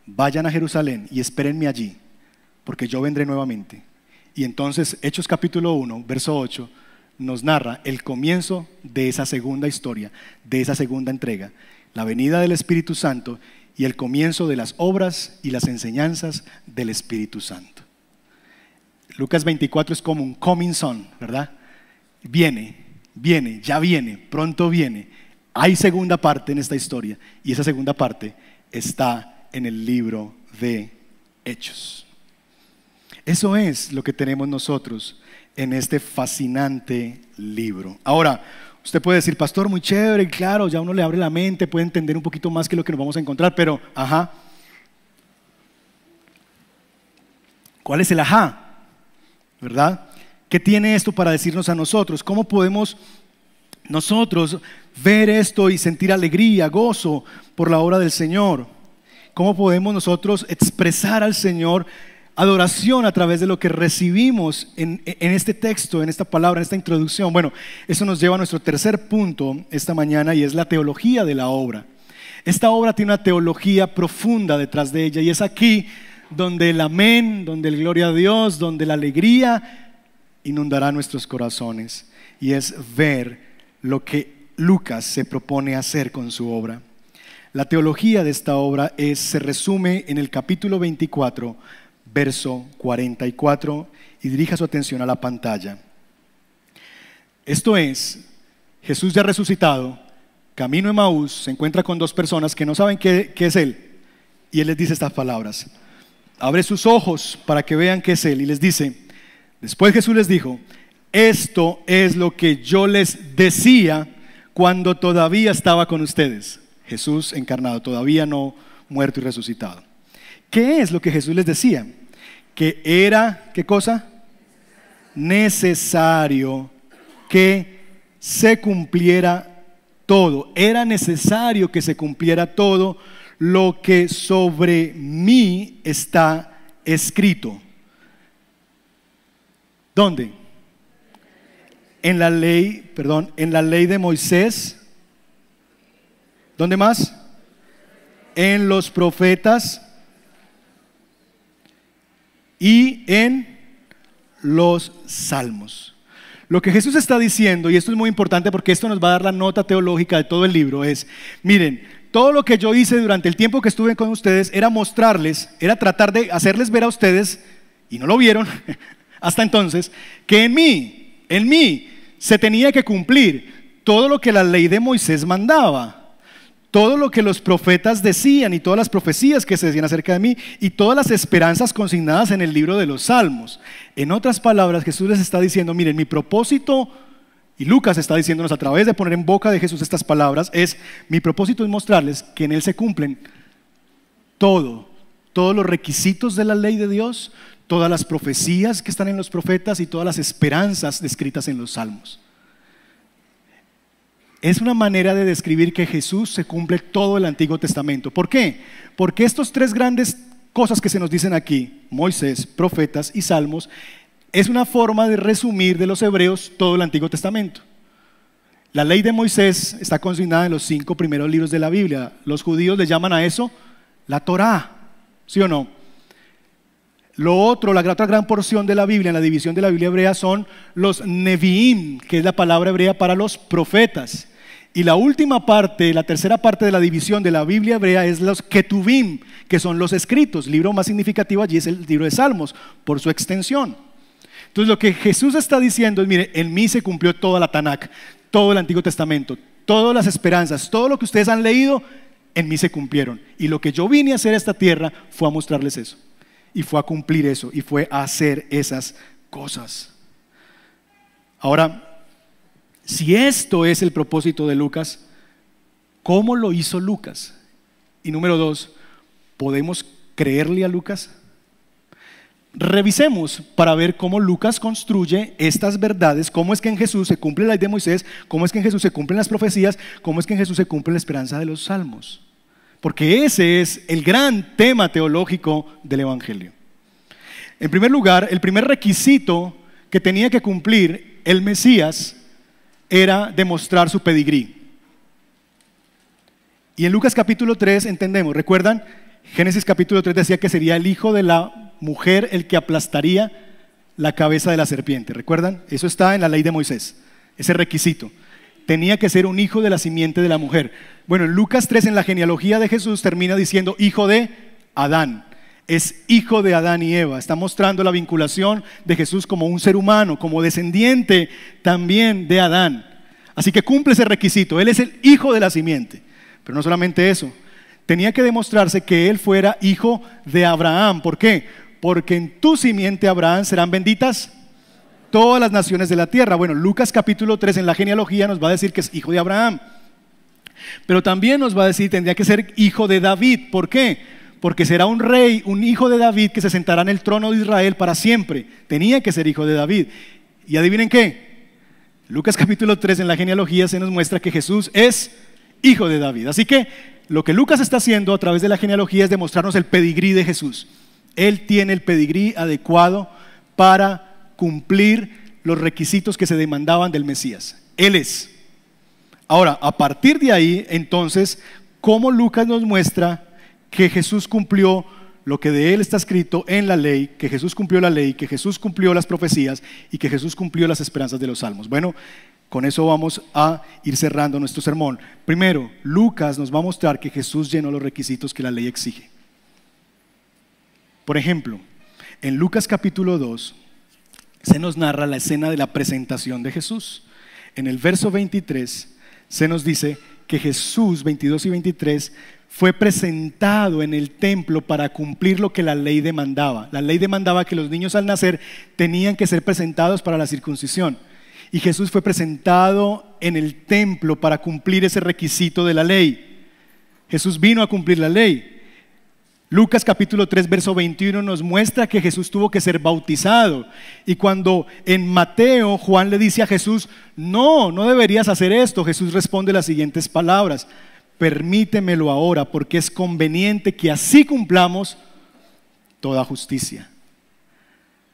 vayan a Jerusalén y espérenme allí, porque yo vendré nuevamente. Y entonces Hechos capítulo 1, verso 8, nos narra el comienzo de esa segunda historia, de esa segunda entrega, la venida del Espíritu Santo y el comienzo de las obras y las enseñanzas del Espíritu Santo. Lucas 24 es como un coming son, ¿verdad? Viene, viene, ya viene, pronto viene. Hay segunda parte en esta historia y esa segunda parte está en el libro de Hechos. Eso es lo que tenemos nosotros en este fascinante libro. Ahora, usted puede decir, pastor, muy chévere, claro, ya uno le abre la mente, puede entender un poquito más que lo que nos vamos a encontrar, pero, ajá. ¿Cuál es el ajá? ¿Verdad? ¿Qué tiene esto para decirnos a nosotros? ¿Cómo podemos nosotros ver esto y sentir alegría, gozo por la obra del Señor? ¿Cómo podemos nosotros expresar al Señor adoración a través de lo que recibimos en, este texto, en esta palabra, en esta introducción. Bueno, eso nos lleva a nuestro tercer punto esta mañana y es la teología de la obra. Esta obra tiene una teología profunda detrás de ella y es aquí donde el amén, donde el gloria a Dios, donde la alegría inundará nuestros corazones y es ver lo que Lucas se propone hacer con su obra. La teología de esta obra es, se resume en el capítulo 24, verso 44, y dirija su atención a la pantalla. Esto es, Jesús ya resucitado, camino en Maús, se encuentra con dos personas que no saben qué, qué es Él, y Él les dice estas palabras. Abre sus ojos para que vean qué es Él, y les dice, después Jesús les dijo, esto es lo que yo les decía cuando todavía estaba con ustedes. Jesús encarnado, todavía no muerto y resucitado. ¿Qué es lo que Jesús les decía? Que era, ¿qué cosa? Necesario que se cumpliera todo. Era necesario que se cumpliera todo lo que sobre mí está escrito. ¿Dónde? En la ley, perdón, en la ley de Moisés. ¿Dónde más? En los profetas y en los salmos. Lo que Jesús está diciendo, y esto es muy importante porque esto nos va a dar la nota teológica de todo el libro, es, miren, todo lo que yo hice durante el tiempo que estuve con ustedes era mostrarles, era tratar de hacerles ver a ustedes, y no lo vieron hasta entonces, que en mí, en mí, se tenía que cumplir todo lo que la ley de Moisés mandaba todo lo que los profetas decían y todas las profecías que se decían acerca de mí y todas las esperanzas consignadas en el libro de los Salmos. En otras palabras, Jesús les está diciendo, miren, mi propósito, y Lucas está diciéndonos a través de poner en boca de Jesús estas palabras, es, mi propósito es mostrarles que en Él se cumplen todo, todos los requisitos de la ley de Dios, todas las profecías que están en los profetas y todas las esperanzas descritas en los Salmos es una manera de describir que Jesús se cumple todo el Antiguo Testamento. ¿Por qué? Porque estos tres grandes cosas que se nos dicen aquí, Moisés, profetas y salmos, es una forma de resumir de los hebreos todo el Antiguo Testamento. La ley de Moisés está consignada en los cinco primeros libros de la Biblia. Los judíos le llaman a eso la Torá, ¿sí o no? Lo otro, la otra gran porción de la Biblia, en la división de la Biblia hebrea, son los Nevi'im, que es la palabra hebrea para los profetas. Y la última parte, la tercera parte de la división de la Biblia hebrea es los Ketuvim, que son los escritos. Libro más significativo allí es el libro de Salmos, por su extensión. Entonces lo que Jesús está diciendo es, mire, en mí se cumplió toda la Tanakh, todo el Antiguo Testamento, todas las esperanzas, todo lo que ustedes han leído, en mí se cumplieron. Y lo que yo vine a hacer a esta tierra fue a mostrarles eso. Y fue a cumplir eso. Y fue a hacer esas cosas. Ahora, si esto es el propósito de Lucas, ¿cómo lo hizo Lucas? Y número dos, ¿podemos creerle a Lucas? Revisemos para ver cómo Lucas construye estas verdades, cómo es que en Jesús se cumple la ley de Moisés, cómo es que en Jesús se cumplen las profecías, cómo es que en Jesús se cumple la esperanza de los salmos. Porque ese es el gran tema teológico del Evangelio. En primer lugar, el primer requisito que tenía que cumplir el Mesías era demostrar su pedigrí. Y en Lucas capítulo 3 entendemos, ¿recuerdan? Génesis capítulo 3 decía que sería el hijo de la mujer el que aplastaría la cabeza de la serpiente. ¿Recuerdan? Eso está en la ley de Moisés, ese requisito. Tenía que ser un hijo de la simiente de la mujer. Bueno, en Lucas 3 en la genealogía de Jesús termina diciendo hijo de Adán es hijo de Adán y Eva. Está mostrando la vinculación de Jesús como un ser humano, como descendiente también de Adán. Así que cumple ese requisito. Él es el hijo de la simiente. Pero no solamente eso. Tenía que demostrarse que él fuera hijo de Abraham. ¿Por qué? Porque en tu simiente, Abraham, serán benditas todas las naciones de la tierra. Bueno, Lucas capítulo 3 en la genealogía nos va a decir que es hijo de Abraham. Pero también nos va a decir, tendría que ser hijo de David. ¿Por qué? Porque será un rey, un hijo de David que se sentará en el trono de Israel para siempre. Tenía que ser hijo de David. Y adivinen qué, Lucas capítulo 3 en la genealogía se nos muestra que Jesús es hijo de David. Así que lo que Lucas está haciendo a través de la genealogía es demostrarnos el pedigrí de Jesús. Él tiene el pedigrí adecuado para cumplir los requisitos que se demandaban del Mesías. Él es. Ahora, a partir de ahí, entonces, ¿cómo Lucas nos muestra que Jesús cumplió lo que de él está escrito en la ley, que Jesús cumplió la ley, que Jesús cumplió las profecías y que Jesús cumplió las esperanzas de los salmos. Bueno, con eso vamos a ir cerrando nuestro sermón. Primero, Lucas nos va a mostrar que Jesús llenó los requisitos que la ley exige. Por ejemplo, en Lucas capítulo 2 se nos narra la escena de la presentación de Jesús. En el verso 23 se nos dice que Jesús, 22 y 23, fue presentado en el templo para cumplir lo que la ley demandaba. La ley demandaba que los niños al nacer tenían que ser presentados para la circuncisión. Y Jesús fue presentado en el templo para cumplir ese requisito de la ley. Jesús vino a cumplir la ley. Lucas capítulo 3, verso 21 nos muestra que Jesús tuvo que ser bautizado. Y cuando en Mateo Juan le dice a Jesús, no, no deberías hacer esto, Jesús responde las siguientes palabras permítemelo ahora, porque es conveniente que así cumplamos toda justicia.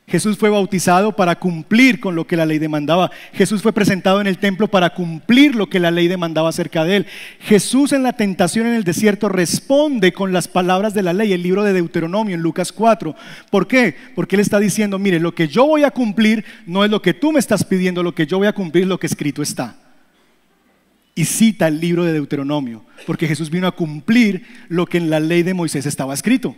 Jesús fue bautizado para cumplir con lo que la ley demandaba. Jesús fue presentado en el templo para cumplir lo que la ley demandaba acerca de él. Jesús en la tentación en el desierto responde con las palabras de la ley, el libro de Deuteronomio en Lucas 4. ¿Por qué? Porque él está diciendo, mire, lo que yo voy a cumplir no es lo que tú me estás pidiendo, lo que yo voy a cumplir lo que escrito está y cita el libro de Deuteronomio, porque Jesús vino a cumplir lo que en la ley de Moisés estaba escrito.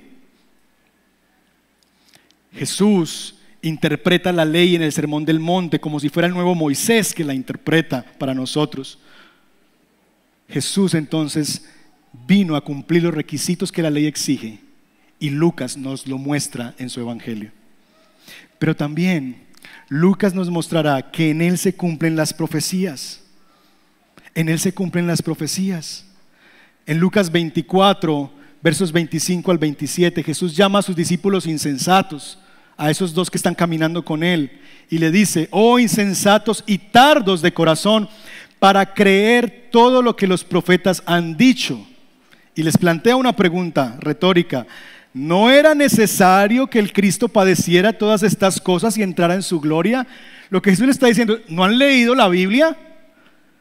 Jesús interpreta la ley en el Sermón del Monte como si fuera el nuevo Moisés que la interpreta para nosotros. Jesús entonces vino a cumplir los requisitos que la ley exige y Lucas nos lo muestra en su Evangelio. Pero también Lucas nos mostrará que en él se cumplen las profecías. En Él se cumplen las profecías. En Lucas 24, versos 25 al 27, Jesús llama a sus discípulos insensatos, a esos dos que están caminando con Él, y le dice, oh insensatos y tardos de corazón, para creer todo lo que los profetas han dicho. Y les plantea una pregunta retórica. ¿No era necesario que el Cristo padeciera todas estas cosas y entrara en su gloria? Lo que Jesús le está diciendo, ¿no han leído la Biblia?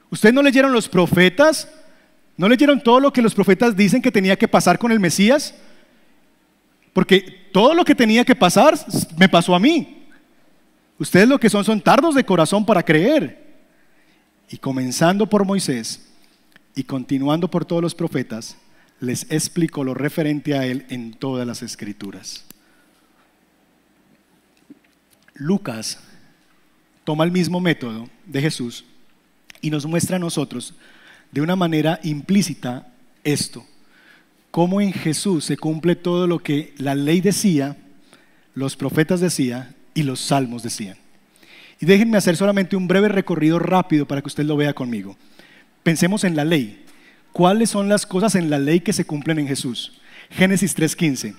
¿Ustedes no leyeron los profetas? ¿No leyeron todo lo que los profetas dicen que tenía que pasar con el Mesías? Porque todo lo que tenía que pasar me pasó a mí. Ustedes lo que son son tardos de corazón para creer. Y comenzando por Moisés y continuando por todos los profetas, les explico lo referente a él en todas las escrituras. Lucas toma el mismo método de Jesús y nos muestra a nosotros de una manera implícita esto, cómo en Jesús se cumple todo lo que la ley decía, los profetas decían y los salmos decían. Y déjenme hacer solamente un breve recorrido rápido para que usted lo vea conmigo. Pensemos en la ley. ¿Cuáles son las cosas en la ley que se cumplen en Jesús? Génesis 3.15.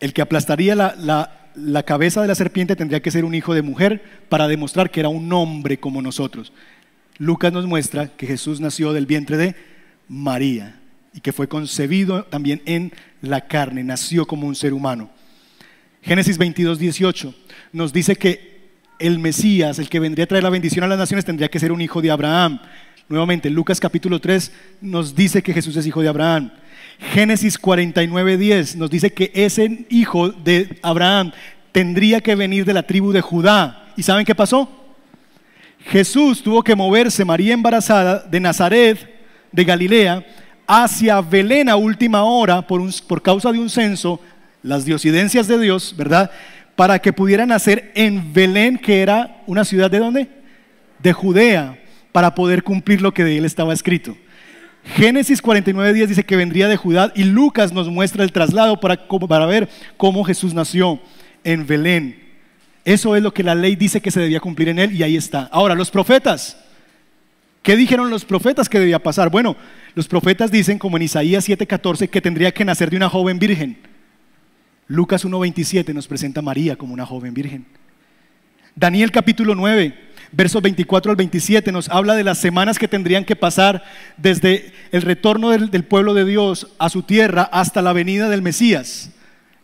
El que aplastaría la, la cabeza de la serpiente tendría que ser un hijo de mujer para demostrar que era un hombre como nosotros. Lucas nos muestra que Jesús nació del vientre de María y que fue concebido también en la carne, nació como un ser humano. Génesis 22, 18 nos dice que el Mesías, el que vendría a traer la bendición a las naciones, tendría que ser un hijo de Abraham. Nuevamente, Lucas capítulo 3 nos dice que Jesús es hijo de Abraham. Génesis 49, 10 nos dice que ese hijo de Abraham tendría que venir de la tribu de Judá. ¿Y saben qué pasó? Jesús tuvo que moverse, María embarazada, de Nazaret, de Galilea, hacia Belén a última hora por, por causa de un censo, las diosidencias de Dios, ¿verdad? Para que pudieran nacer en Belén, que era una ciudad de dónde? De Judea, para poder cumplir lo que de él estaba escrito. Génesis 49 días dice que vendría de Judá y Lucas nos muestra el traslado para, para ver cómo Jesús nació en Belén. Eso es lo que la ley dice que se debía cumplir en él y ahí está. Ahora, los profetas. ¿Qué dijeron los profetas que debía pasar? Bueno, los profetas dicen, como en Isaías 7:14, que tendría que nacer de una joven virgen. Lucas 1:27 nos presenta a María como una joven virgen. Daniel capítulo 9, versos 24 al 27 nos habla de las semanas que tendrían que pasar desde el retorno del, pueblo de Dios a su tierra hasta la venida del Mesías.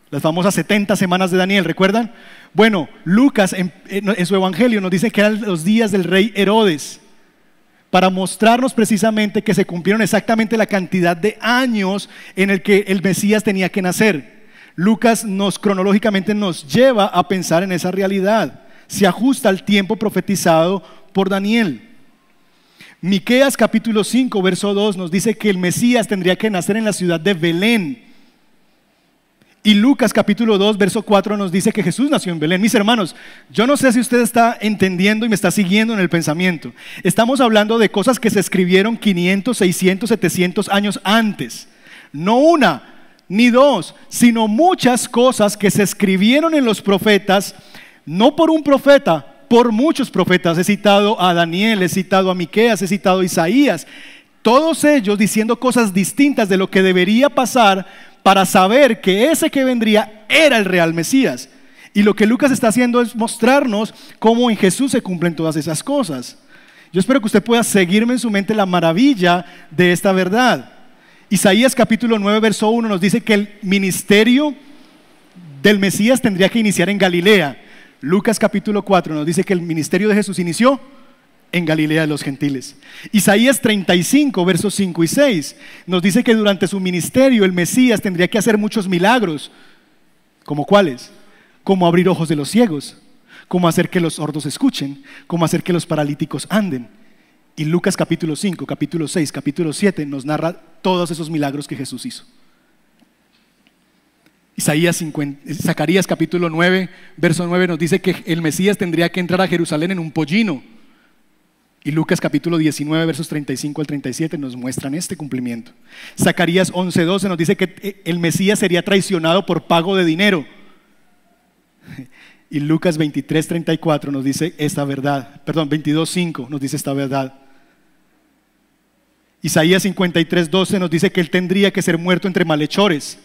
Las famosas 70 semanas de Daniel, ¿recuerdan? Bueno, Lucas en, en su evangelio nos dice que eran los días del rey Herodes para mostrarnos precisamente que se cumplieron exactamente la cantidad de años en el que el Mesías tenía que nacer. Lucas nos cronológicamente nos lleva a pensar en esa realidad. Se ajusta al tiempo profetizado por Daniel. Miqueas capítulo 5, verso 2 nos dice que el Mesías tendría que nacer en la ciudad de Belén. Y Lucas capítulo 2, verso 4 nos dice que Jesús nació en Belén. Mis hermanos, yo no sé si usted está entendiendo y me está siguiendo en el pensamiento. Estamos hablando de cosas que se escribieron 500, 600, 700 años antes. No una, ni dos, sino muchas cosas que se escribieron en los profetas, no por un profeta, por muchos profetas. He citado a Daniel, he citado a Miqueas, he citado a Isaías. Todos ellos diciendo cosas distintas de lo que debería pasar para saber que ese que vendría era el real Mesías. Y lo que Lucas está haciendo es mostrarnos cómo en Jesús se cumplen todas esas cosas. Yo espero que usted pueda seguirme en su mente la maravilla de esta verdad. Isaías capítulo 9, verso 1 nos dice que el ministerio del Mesías tendría que iniciar en Galilea. Lucas capítulo 4 nos dice que el ministerio de Jesús inició en Galilea de los gentiles. Isaías 35, versos 5 y 6, nos dice que durante su ministerio el Mesías tendría que hacer muchos milagros. ¿Como cuáles? Como abrir ojos de los ciegos, como hacer que los sordos escuchen, como hacer que los paralíticos anden. Y Lucas capítulo 5, capítulo 6, capítulo 7 nos narra todos esos milagros que Jesús hizo. Isaías 50, Zacarías capítulo 9, verso 9 nos dice que el Mesías tendría que entrar a Jerusalén en un pollino y Lucas capítulo 19, versos 35 al 37 nos muestran este cumplimiento. Zacarías 11, 12 nos dice que eh, el Mesías sería traicionado por pago de dinero. Y Lucas 23, 34 nos dice esta verdad. Perdón, 22, 5 nos dice esta verdad. Isaías 53, 12 nos dice que él tendría que ser muerto entre malhechores.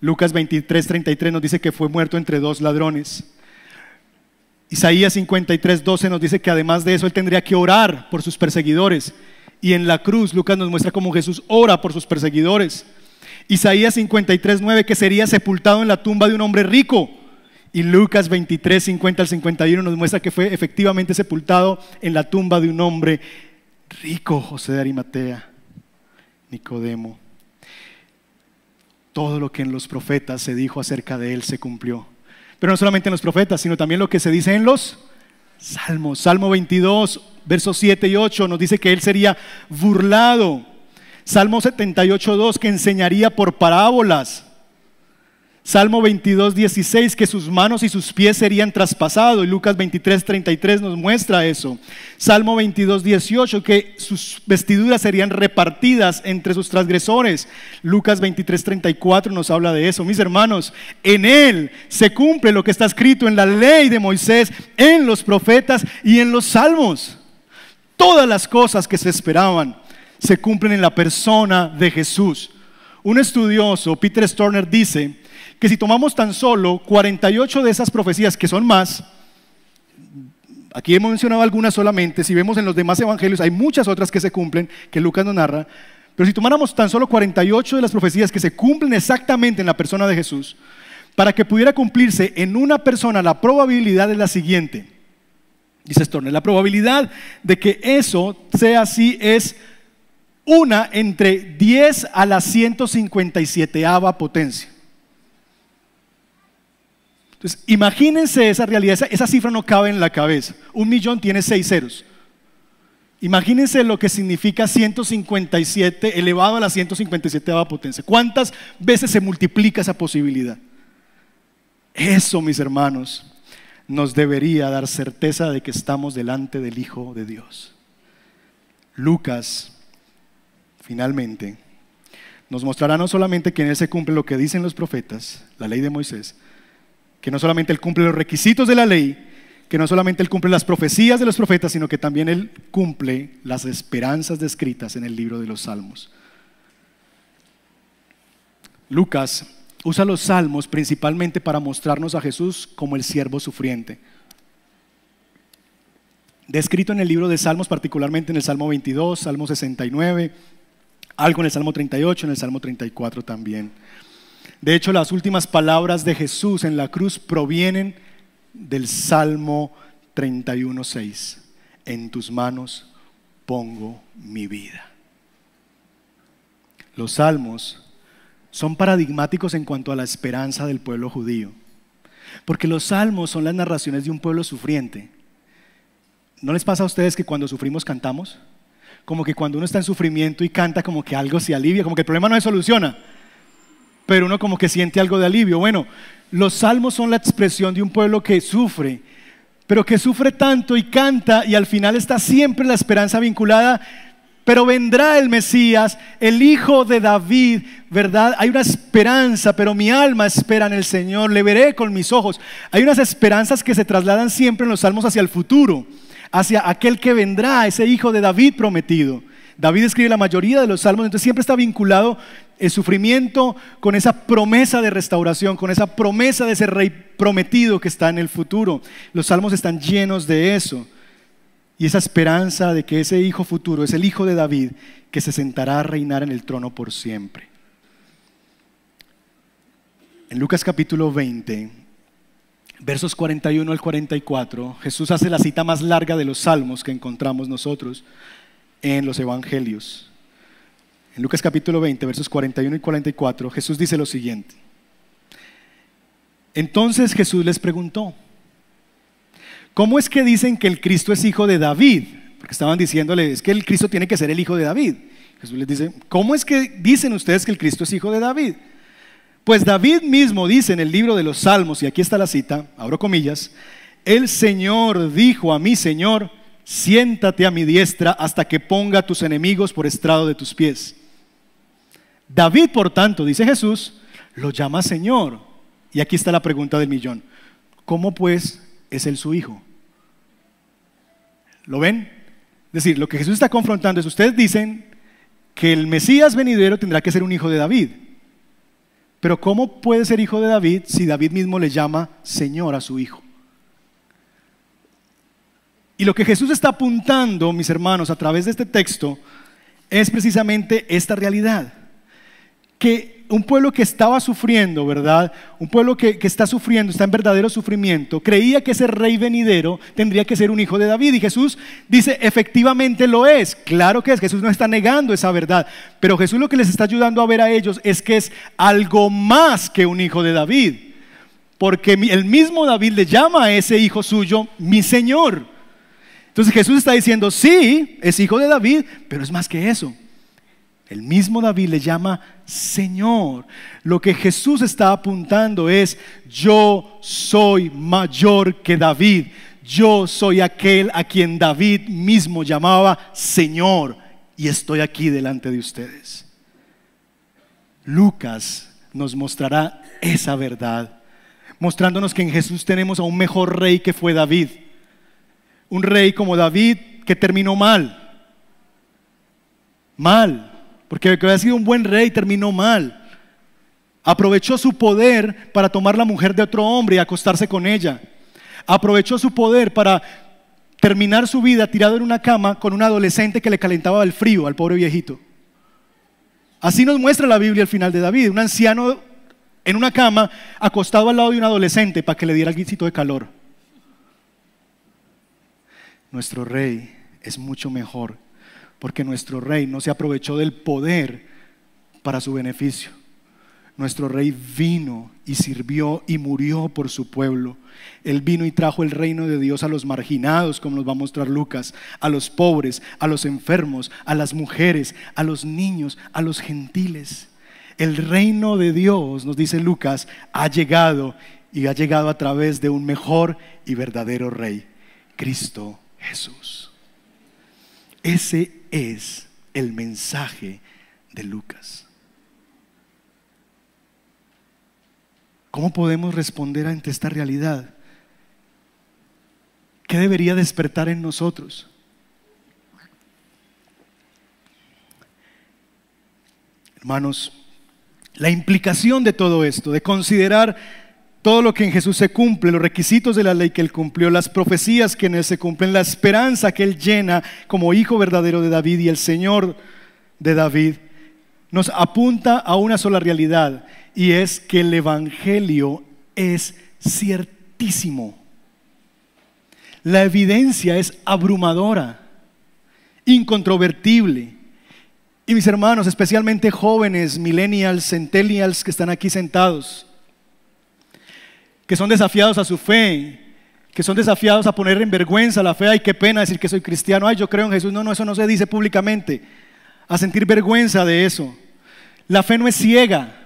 Lucas 23, 33 nos dice que fue muerto entre dos ladrones. Isaías 53, 12 nos dice que además de eso él tendría que orar por sus perseguidores. Y en la cruz Lucas nos muestra cómo Jesús ora por sus perseguidores. Isaías 53, 9 que sería sepultado en la tumba de un hombre rico. Y Lucas 23, 50 al 51 nos muestra que fue efectivamente sepultado en la tumba de un hombre rico, José de Arimatea, Nicodemo. Todo lo que en los profetas se dijo acerca de él se cumplió. Pero no solamente en los profetas, sino también lo que se dice en los salmos. Salmo 22, versos 7 y 8 nos dice que él sería burlado. Salmo 78, 2 que enseñaría por parábolas. Salmo 22, 16, que sus manos y sus pies serían traspasados. Y Lucas 23, 33 nos muestra eso. Salmo 22, 18, que sus vestiduras serían repartidas entre sus transgresores. Lucas 23, 34 nos habla de eso. Mis hermanos, en Él se cumple lo que está escrito en la ley de Moisés, en los profetas y en los salmos. Todas las cosas que se esperaban se cumplen en la persona de Jesús. Un estudioso, Peter Storner, dice, que si tomamos tan solo 48 de esas profecías, que son más, aquí hemos mencionado algunas solamente, si vemos en los demás evangelios hay muchas otras que se cumplen, que Lucas nos narra, pero si tomáramos tan solo 48 de las profecías que se cumplen exactamente en la persona de Jesús, Para que pudiera cumplirse en una persona, la probabilidad es la siguiente. Dice Storner, la probabilidad de que eso sea así es una entre 10 a la 157 potencia. Entonces, imagínense esa realidad, esa, cifra no cabe en la cabeza. Un millón tiene seis ceros. Imagínense lo que significa 157 elevado a la 157 potencia. ¿Cuántas veces se multiplica esa posibilidad? Eso, mis hermanos, nos debería dar certeza de que estamos delante del Hijo de Dios. Lucas, finalmente, nos mostrará no solamente que en él se cumple lo que dicen los profetas, la ley de Moisés, que no solamente Él cumple los requisitos de la ley, que no solamente Él cumple las profecías de los profetas, sino que también Él cumple las esperanzas descritas en el libro de los Salmos. Lucas usa los salmos principalmente para mostrarnos a Jesús como el siervo sufriente. Descrito en el libro de Salmos, particularmente en el Salmo 22, Salmo 69, algo en el Salmo 38, en el Salmo 34 también. De hecho, las últimas palabras de Jesús en la cruz provienen del Salmo 31.6. En tus manos pongo mi vida. Los salmos son paradigmáticos en cuanto a la esperanza del pueblo judío, porque los salmos son las narraciones de un pueblo sufriente. ¿No les pasa a ustedes que cuando sufrimos cantamos? Como que cuando uno está en sufrimiento y canta, como que algo se alivia, como que el problema no se soluciona pero uno como que siente algo de alivio. Bueno, los salmos son la expresión de un pueblo que sufre, pero que sufre tanto y canta y al final está siempre la esperanza vinculada. Pero vendrá el Mesías, el Hijo de David, ¿verdad? Hay una esperanza, pero mi alma espera en el Señor, le veré con mis ojos. Hay unas esperanzas que se trasladan siempre en los salmos hacia el futuro, hacia aquel que vendrá, ese Hijo de David prometido. David escribe la mayoría de los salmos, entonces siempre está vinculado el sufrimiento con esa promesa de restauración, con esa promesa de ese rey prometido que está en el futuro. Los salmos están llenos de eso. Y esa esperanza de que ese hijo futuro es el hijo de David que se sentará a reinar en el trono por siempre. En Lucas capítulo 20, versos 41 al 44, Jesús hace la cita más larga de los salmos que encontramos nosotros en los evangelios. En Lucas capítulo 20, versos 41 y 44, Jesús dice lo siguiente. Entonces Jesús les preguntó, ¿cómo es que dicen que el Cristo es hijo de David? Porque estaban diciéndole, es que el Cristo tiene que ser el hijo de David. Jesús les dice, ¿cómo es que dicen ustedes que el Cristo es hijo de David? Pues David mismo dice en el libro de los Salmos, y aquí está la cita, abro comillas, el Señor dijo a mi Señor, siéntate a mi diestra hasta que ponga tus enemigos por estrado de tus pies. David, por tanto, dice Jesús, lo llama Señor. Y aquí está la pregunta del millón. ¿Cómo pues es él su hijo? ¿Lo ven? Es decir, lo que Jesús está confrontando es, ustedes dicen que el Mesías venidero tendrá que ser un hijo de David. Pero ¿cómo puede ser hijo de David si David mismo le llama Señor a su hijo? Y lo que Jesús está apuntando, mis hermanos, a través de este texto, es precisamente esta realidad que un pueblo que estaba sufriendo, ¿verdad? Un pueblo que, está sufriendo, está en verdadero sufrimiento, creía que ese rey venidero tendría que ser un hijo de David. Y Jesús dice, efectivamente lo es. Claro que es, Jesús no está negando esa verdad. Pero Jesús lo que les está ayudando a ver a ellos es que es algo más que un hijo de David. Porque el mismo David le llama a ese hijo suyo mi Señor. Entonces Jesús está diciendo, sí, es hijo de David, pero es más que eso. El mismo David le llama Señor. Lo que Jesús está apuntando es, yo soy mayor que David. Yo soy aquel a quien David mismo llamaba Señor y estoy aquí delante de ustedes. Lucas nos mostrará esa verdad, mostrándonos que en Jesús tenemos a un mejor rey que fue David. Un rey como David que terminó mal. Mal porque había sido un buen rey terminó mal. Aprovechó su poder para tomar la mujer de otro hombre y acostarse con ella. Aprovechó su poder para terminar su vida tirado en una cama con un adolescente que le calentaba el frío al pobre viejito. Así nos muestra la Biblia al final de David, un anciano en una cama, acostado al lado de un adolescente para que le diera el guisito de calor. Nuestro rey es mucho mejor, porque nuestro rey no se aprovechó del poder para su beneficio. Nuestro rey vino y sirvió y murió por su pueblo. Él vino y trajo el reino de Dios a los marginados, como nos va a mostrar Lucas, a los pobres, a los enfermos, a las mujeres, a los niños, a los gentiles. El reino de Dios, nos dice Lucas, ha llegado y ha llegado a través de un mejor y verdadero rey, Cristo Jesús. Ese es el mensaje de Lucas. ¿Cómo podemos responder ante esta realidad? ¿Qué debería despertar en nosotros? Hermanos, la implicación de todo esto, de considerar todo lo que en Jesús se cumple, los requisitos de la ley que Él cumplió, las profecías que en Él se cumplen, la esperanza que Él llena como hijo verdadero de David y el Señor de David, nos apunta a una sola realidad y es que el Evangelio es ciertísimo. La evidencia es abrumadora, incontrovertible. Y mis hermanos, especialmente jóvenes, millennials, centennials que están aquí sentados, que son desafiados a su fe, que son desafiados a poner en vergüenza la fe, ay, qué pena decir que soy cristiano, ay, yo creo en Jesús, no, no, eso no se dice públicamente, a sentir vergüenza de eso. La fe no es ciega,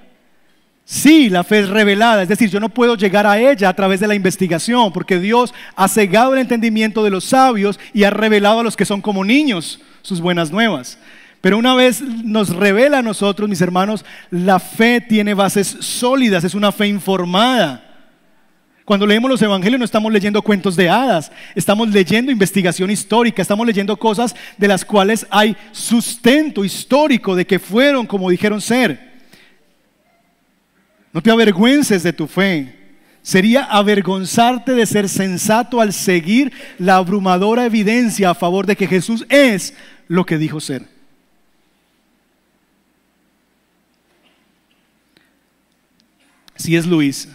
Sí, la fe es revelada, es decir, yo no puedo llegar a ella a través de la investigación, porque Dios ha cegado el entendimiento de los sabios y ha revelado a los que son como niños sus buenas nuevas. Pero una vez nos revela a nosotros, mis hermanos, la fe tiene bases sólidas, es una fe informada. Cuando leemos los evangelios no estamos leyendo cuentos de hadas, estamos leyendo investigación histórica, estamos leyendo cosas de las cuales hay sustento histórico de que fueron como dijeron ser. No te avergüences de tu fe. Sería avergonzarte de ser sensato al seguir la abrumadora evidencia a favor de que Jesús es lo que dijo ser. Si es Luis,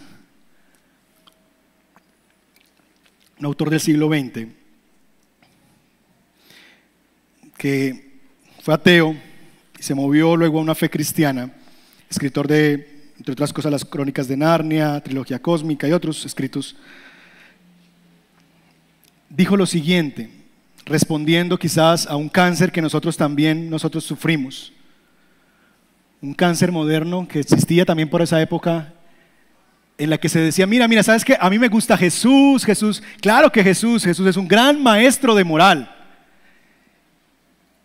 un autor del siglo XX, que fue ateo y se movió luego a una fe cristiana, escritor de entre otras cosas las crónicas de Narnia, trilogía cósmica y otros escritos, dijo lo siguiente, respondiendo quizás a un cáncer que nosotros también nosotros sufrimos. Un cáncer moderno que existía también por esa época en la que se decía, mira, mira, ¿sabes qué? A mí me gusta Jesús, Jesús, claro que Jesús, Jesús es un gran maestro de moral.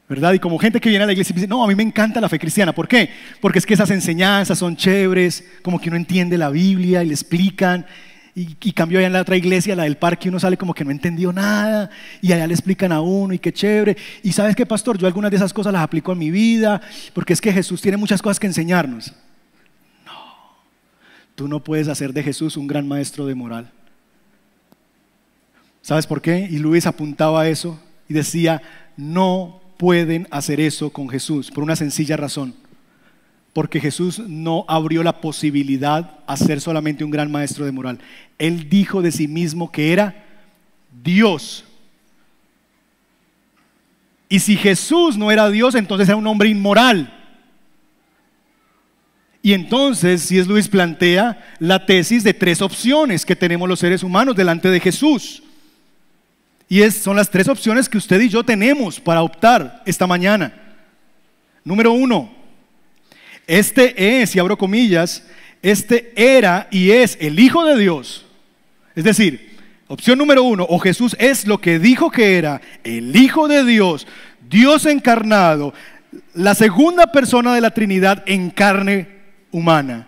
¿verdad? Y como gente que viene a la iglesia y dice, no, a mí me encanta la fe cristiana. ¿Por qué? Porque es que esas enseñanzas son chéveres, como que uno entiende la Biblia y le explican. Y, y allá en la otra iglesia, la del parque, uno sale como que no entendió nada y allá le explican a uno y qué chévere. Y sabes qué, pastor, yo algunas de esas cosas las aplico en mi vida porque es que Jesús tiene muchas cosas que enseñarnos. Tú no puedes hacer de Jesús un gran maestro de moral. ¿Sabes por qué? Y Luis apuntaba a eso y decía, no pueden hacer eso con Jesús por una sencilla razón. Porque Jesús no abrió la posibilidad a ser solamente un gran maestro de moral. Él dijo de sí mismo que era Dios. Y si Jesús no era Dios, entonces era un hombre inmoral. Y entonces, si es Luis plantea la tesis de tres opciones que tenemos los seres humanos delante de Jesús. Y son las tres opciones que usted y yo tenemos para optar esta mañana. Número uno, este es, y abro comillas, este era y es el Hijo de Dios. Es decir, opción número uno, o Jesús es lo que dijo que era, el Hijo de Dios, Dios encarnado, la segunda persona de la Trinidad en carne humana.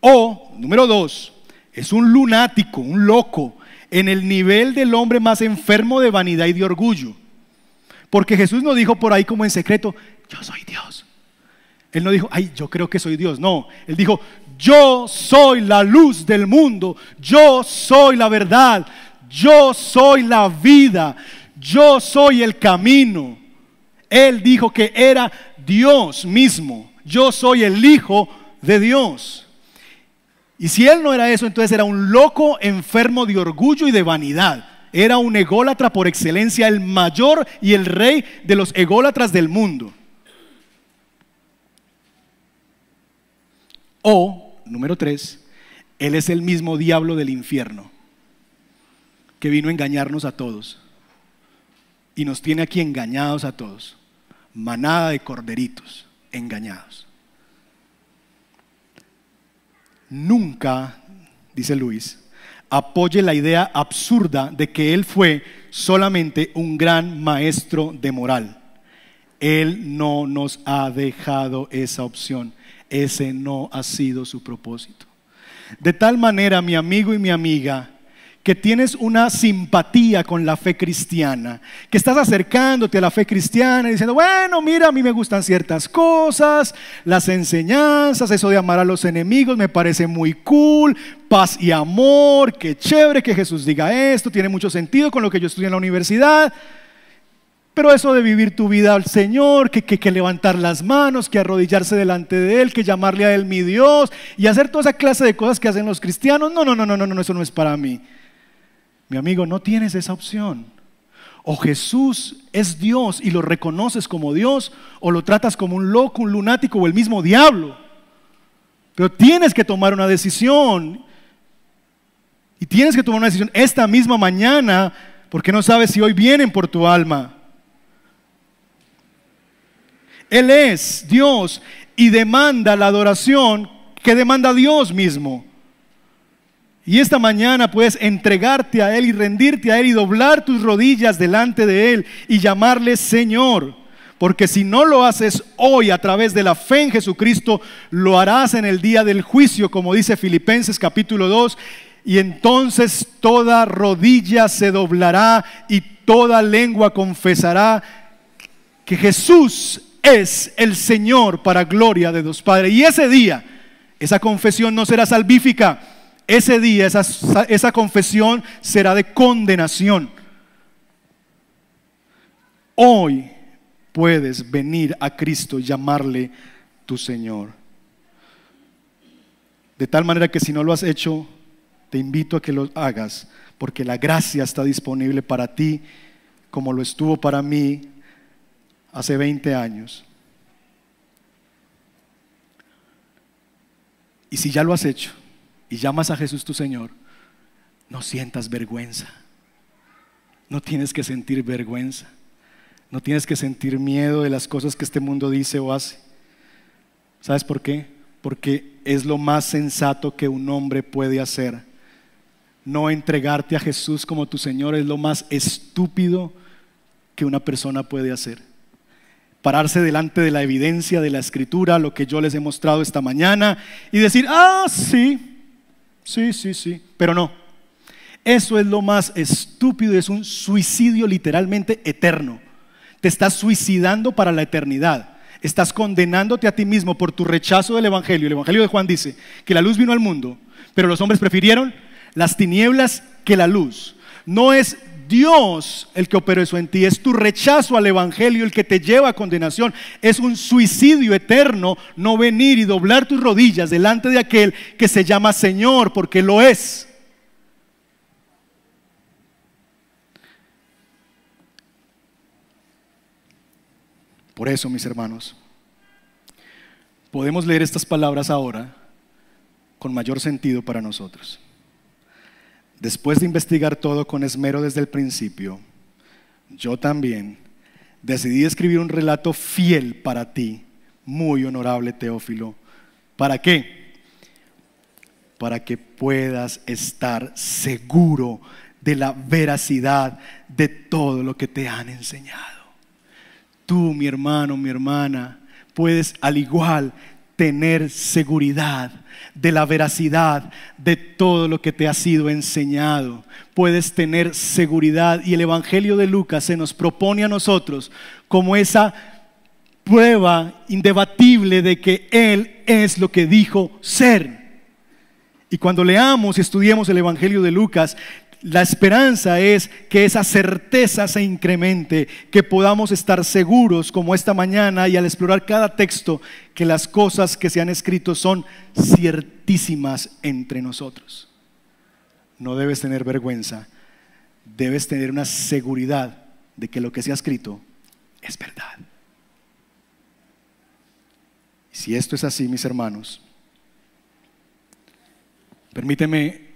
O, número dos, es un lunático, un loco, en el nivel del hombre más enfermo de vanidad y de orgullo. Porque Jesús no dijo por ahí como en secreto, yo soy Dios. Él no dijo, ay, yo creo que soy Dios. No, él dijo, yo soy la luz del mundo, yo soy la verdad, yo soy la vida, yo soy el camino. Él dijo que era Dios mismo, yo soy el Hijo de Dios. Y si él no era eso, entonces era un loco enfermo de orgullo y de vanidad. Era un ególatra por excelencia, el mayor y el rey de los ególatras del mundo. O, número tres, él es el mismo diablo del infierno que vino a engañarnos a todos y nos tiene aquí engañados a todos. Manada de corderitos engañados. Nunca, dice Luis, apoye la idea absurda de que él fue solamente un gran maestro de moral. Él no nos ha dejado esa opción. Ese no ha sido su propósito. De tal manera, mi amigo y mi amiga, que tienes una simpatía con la fe cristiana, que estás acercándote a la fe cristiana y diciendo, bueno, mira, a mí me gustan ciertas cosas, las enseñanzas, eso de amar a los enemigos me parece muy cool, paz y amor, qué chévere que Jesús diga esto, tiene mucho sentido con lo que yo estudié en la universidad. Pero eso de vivir tu vida al Señor, que, que, que, levantar las manos, que arrodillarse delante de Él, que llamarle a Él mi Dios y hacer toda esa clase de cosas que hacen los cristianos, no, no, no, no, no, no, eso no es para mí. Mi amigo, no tienes esa opción. O Jesús es Dios y lo reconoces como Dios, o lo tratas como un loco, un lunático o el mismo diablo. Pero tienes que tomar una decisión. Y tienes que tomar una decisión esta misma mañana, porque no sabes si hoy vienen por tu alma. Él es Dios y demanda la adoración que demanda Dios mismo. Y esta mañana puedes entregarte a Él y rendirte a Él y doblar tus rodillas delante de Él y llamarle Señor. Porque si no lo haces hoy a través de la fe en Jesucristo, lo harás en el día del juicio, como dice Filipenses capítulo 2. Y entonces toda rodilla se doblará y toda lengua confesará que Jesús es el Señor para gloria de Dios Padre. Y ese día, esa confesión no será salvífica ese día esa, confesión será de condenación. Hoy puedes venir a Cristo y llamarle tu Señor. De tal manera que si no lo has hecho, te invito a que lo hagas, porque la gracia está disponible para ti como lo estuvo para mí hace 20 años. Y si ya lo has hecho, y llamas a Jesús tu Señor, no sientas vergüenza. No tienes que sentir vergüenza. No tienes que sentir miedo de las cosas que este mundo dice o hace. ¿Sabes por qué? Porque es lo más sensato que un hombre puede hacer. No entregarte a Jesús como tu Señor es lo más estúpido que una persona puede hacer. Pararse delante de la evidencia de la escritura, lo que yo les he mostrado esta mañana, y decir, ah, sí, Sí, sí, sí, pero no. Eso es lo más estúpido, es un suicidio literalmente eterno. Te estás suicidando para la eternidad. Estás condenándote a ti mismo por tu rechazo del Evangelio. El Evangelio de Juan dice que la luz vino al mundo, pero los hombres prefirieron las tinieblas que la luz. No es Dios el que operó eso en ti, es tu rechazo al Evangelio el que te lleva a condenación. Es un suicidio eterno no venir y doblar tus rodillas delante de aquel que se llama Señor, porque lo es. Por eso, mis hermanos, podemos leer estas palabras ahora con mayor sentido para nosotros. Después de investigar todo con esmero desde el principio, yo también decidí escribir un relato fiel para ti, muy honorable Teófilo. ¿Para qué? Para que puedas estar seguro de la veracidad de todo lo que te han enseñado. Tú, mi hermano, mi hermana, puedes al igual tener seguridad de la veracidad de todo lo que te ha sido enseñado. Puedes tener seguridad y el Evangelio de Lucas se nos propone a nosotros como esa prueba indebatible de que Él es lo que dijo ser. Y cuando leamos y estudiemos el Evangelio de Lucas, la esperanza es que esa certeza se incremente, que podamos estar seguros como esta mañana y al explorar cada texto, que las cosas que se han escrito son ciertísimas entre nosotros. No debes tener vergüenza, debes tener una seguridad de que lo que se ha escrito es verdad. Si esto es así, mis hermanos, permíteme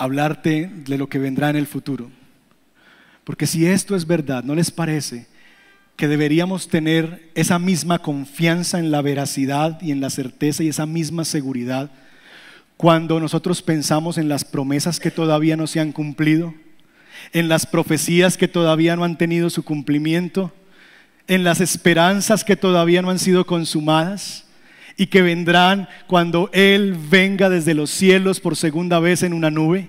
hablarte de lo que vendrá en el futuro. Porque si esto es verdad, ¿no les parece que deberíamos tener esa misma confianza en la veracidad y en la certeza y esa misma seguridad cuando nosotros pensamos en las promesas que todavía no se han cumplido, en las profecías que todavía no han tenido su cumplimiento, en las esperanzas que todavía no han sido consumadas? Y que vendrán cuando Él venga desde los cielos por segunda vez en una nube?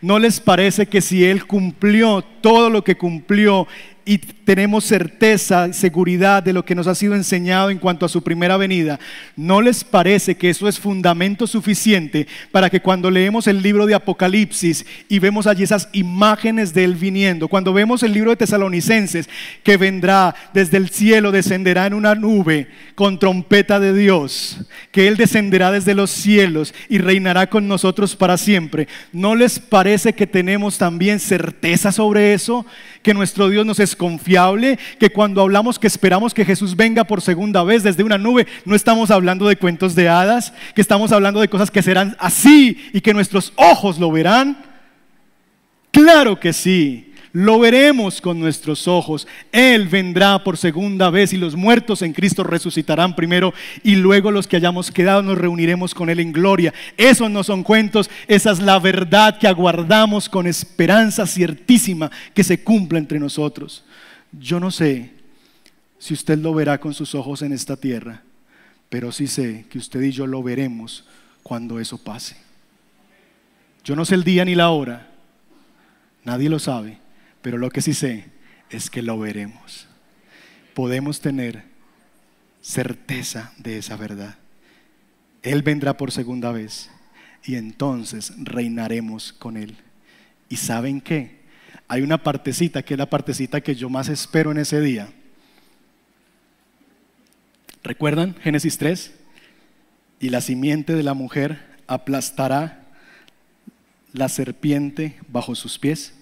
¿No les parece que si Él cumplió todo lo que cumplió y tenemos certeza, seguridad de lo que nos ha sido enseñado en cuanto a su primera venida, ¿no les parece que eso es fundamento suficiente para que cuando leemos el libro de Apocalipsis y vemos allí esas imágenes de Él viniendo, cuando vemos el libro de Tesalonicenses, que vendrá desde el cielo, descenderá en una nube con trompeta de Dios, que Él descenderá desde los cielos y reinará con nosotros para siempre, ¿no les parece que tenemos también certeza sobre eso? Que nuestro Dios nos es confiable, que cuando hablamos que esperamos que Jesús venga por segunda vez desde una nube, no estamos hablando de cuentos de hadas, que estamos hablando de cosas que serán así y que nuestros ojos lo verán. Claro que sí. Lo veremos con nuestros ojos. Él vendrá por segunda vez y los muertos en Cristo resucitarán primero y luego los que hayamos quedado nos reuniremos con Él en gloria. Esos no son cuentos, esa es la verdad que aguardamos con esperanza ciertísima que se cumpla entre nosotros. Yo no sé si usted lo verá con sus ojos en esta tierra, pero sí sé que usted y yo lo veremos cuando eso pase. Yo no sé el día ni la hora, nadie lo sabe, pero lo que sí sé es que lo veremos. Podemos tener certeza de esa verdad. Él vendrá por segunda vez y entonces reinaremos con Él. ¿Y saben qué? Hay una partecita que es la partecita que yo más espero en ese día. ¿Recuerdan Génesis 3? Y la simiente de la mujer aplastará la serpiente bajo sus pies.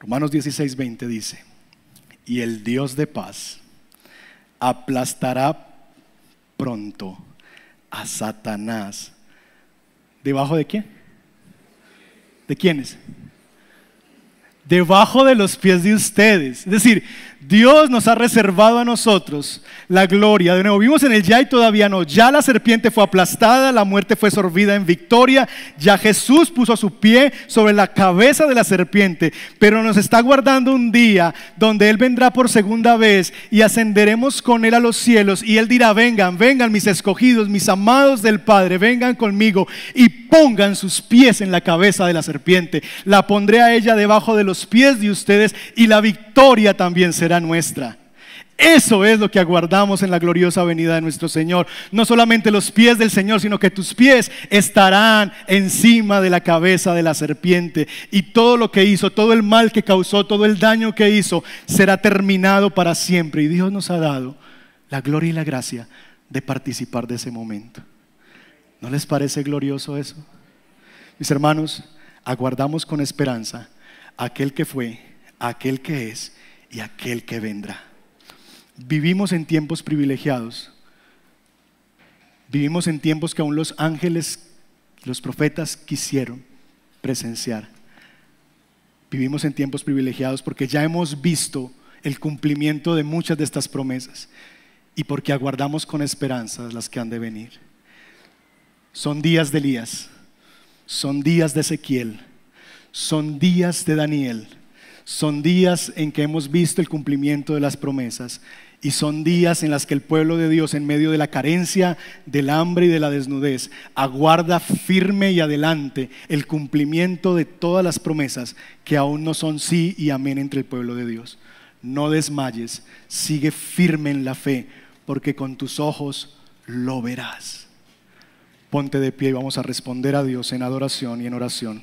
Romanos 16, 20 dice, y el Dios de paz aplastará pronto a Satanás. ¿Debajo de quién? ¿De quiénes? Debajo de los pies de ustedes. Es decir, Dios nos ha reservado a nosotros la gloria. De nuevo, vimos en el ya y todavía no. Ya la serpiente fue aplastada, la muerte fue sorbida en victoria. Ya Jesús puso su pie sobre la cabeza de la serpiente. Pero nos está guardando un día donde Él vendrá por segunda vez y ascenderemos con Él a los cielos. Y Él dirá, vengan, vengan mis escogidos, mis amados del Padre, vengan conmigo y pongan sus pies en la cabeza de la serpiente. La pondré a ella debajo de los pies de ustedes y la victoria también será nuestra. Eso es lo que aguardamos en la gloriosa venida de nuestro Señor. No solamente los pies del Señor, sino que tus pies estarán encima de la cabeza de la serpiente. Y todo lo que hizo, todo el mal que causó, todo el daño que hizo, será terminado para siempre. Y Dios nos ha dado la gloria y la gracia de participar de ese momento. ¿No les parece glorioso eso? Mis hermanos, aguardamos con esperanza aquel que fue, aquel que es y aquel que vendrá. Vivimos en tiempos privilegiados. Vivimos en tiempos que aún los ángeles, los profetas quisieron presenciar. Vivimos en tiempos privilegiados porque ya hemos visto el cumplimiento de muchas de estas promesas y porque aguardamos con esperanza las que han de venir. Son días de Elías, son días de Ezequiel, son días de Daniel, son días en que hemos visto el cumplimiento de las promesas y son días en las que el pueblo de Dios, en medio de la carencia, del hambre y de la desnudez, aguarda firme y adelante el cumplimiento de todas las promesas que aún no son sí y amén entre el pueblo de Dios. No desmayes, sigue firme en la fe, porque con tus ojos lo verás. Ponte de pie y vamos a responder a Dios en adoración y en oración.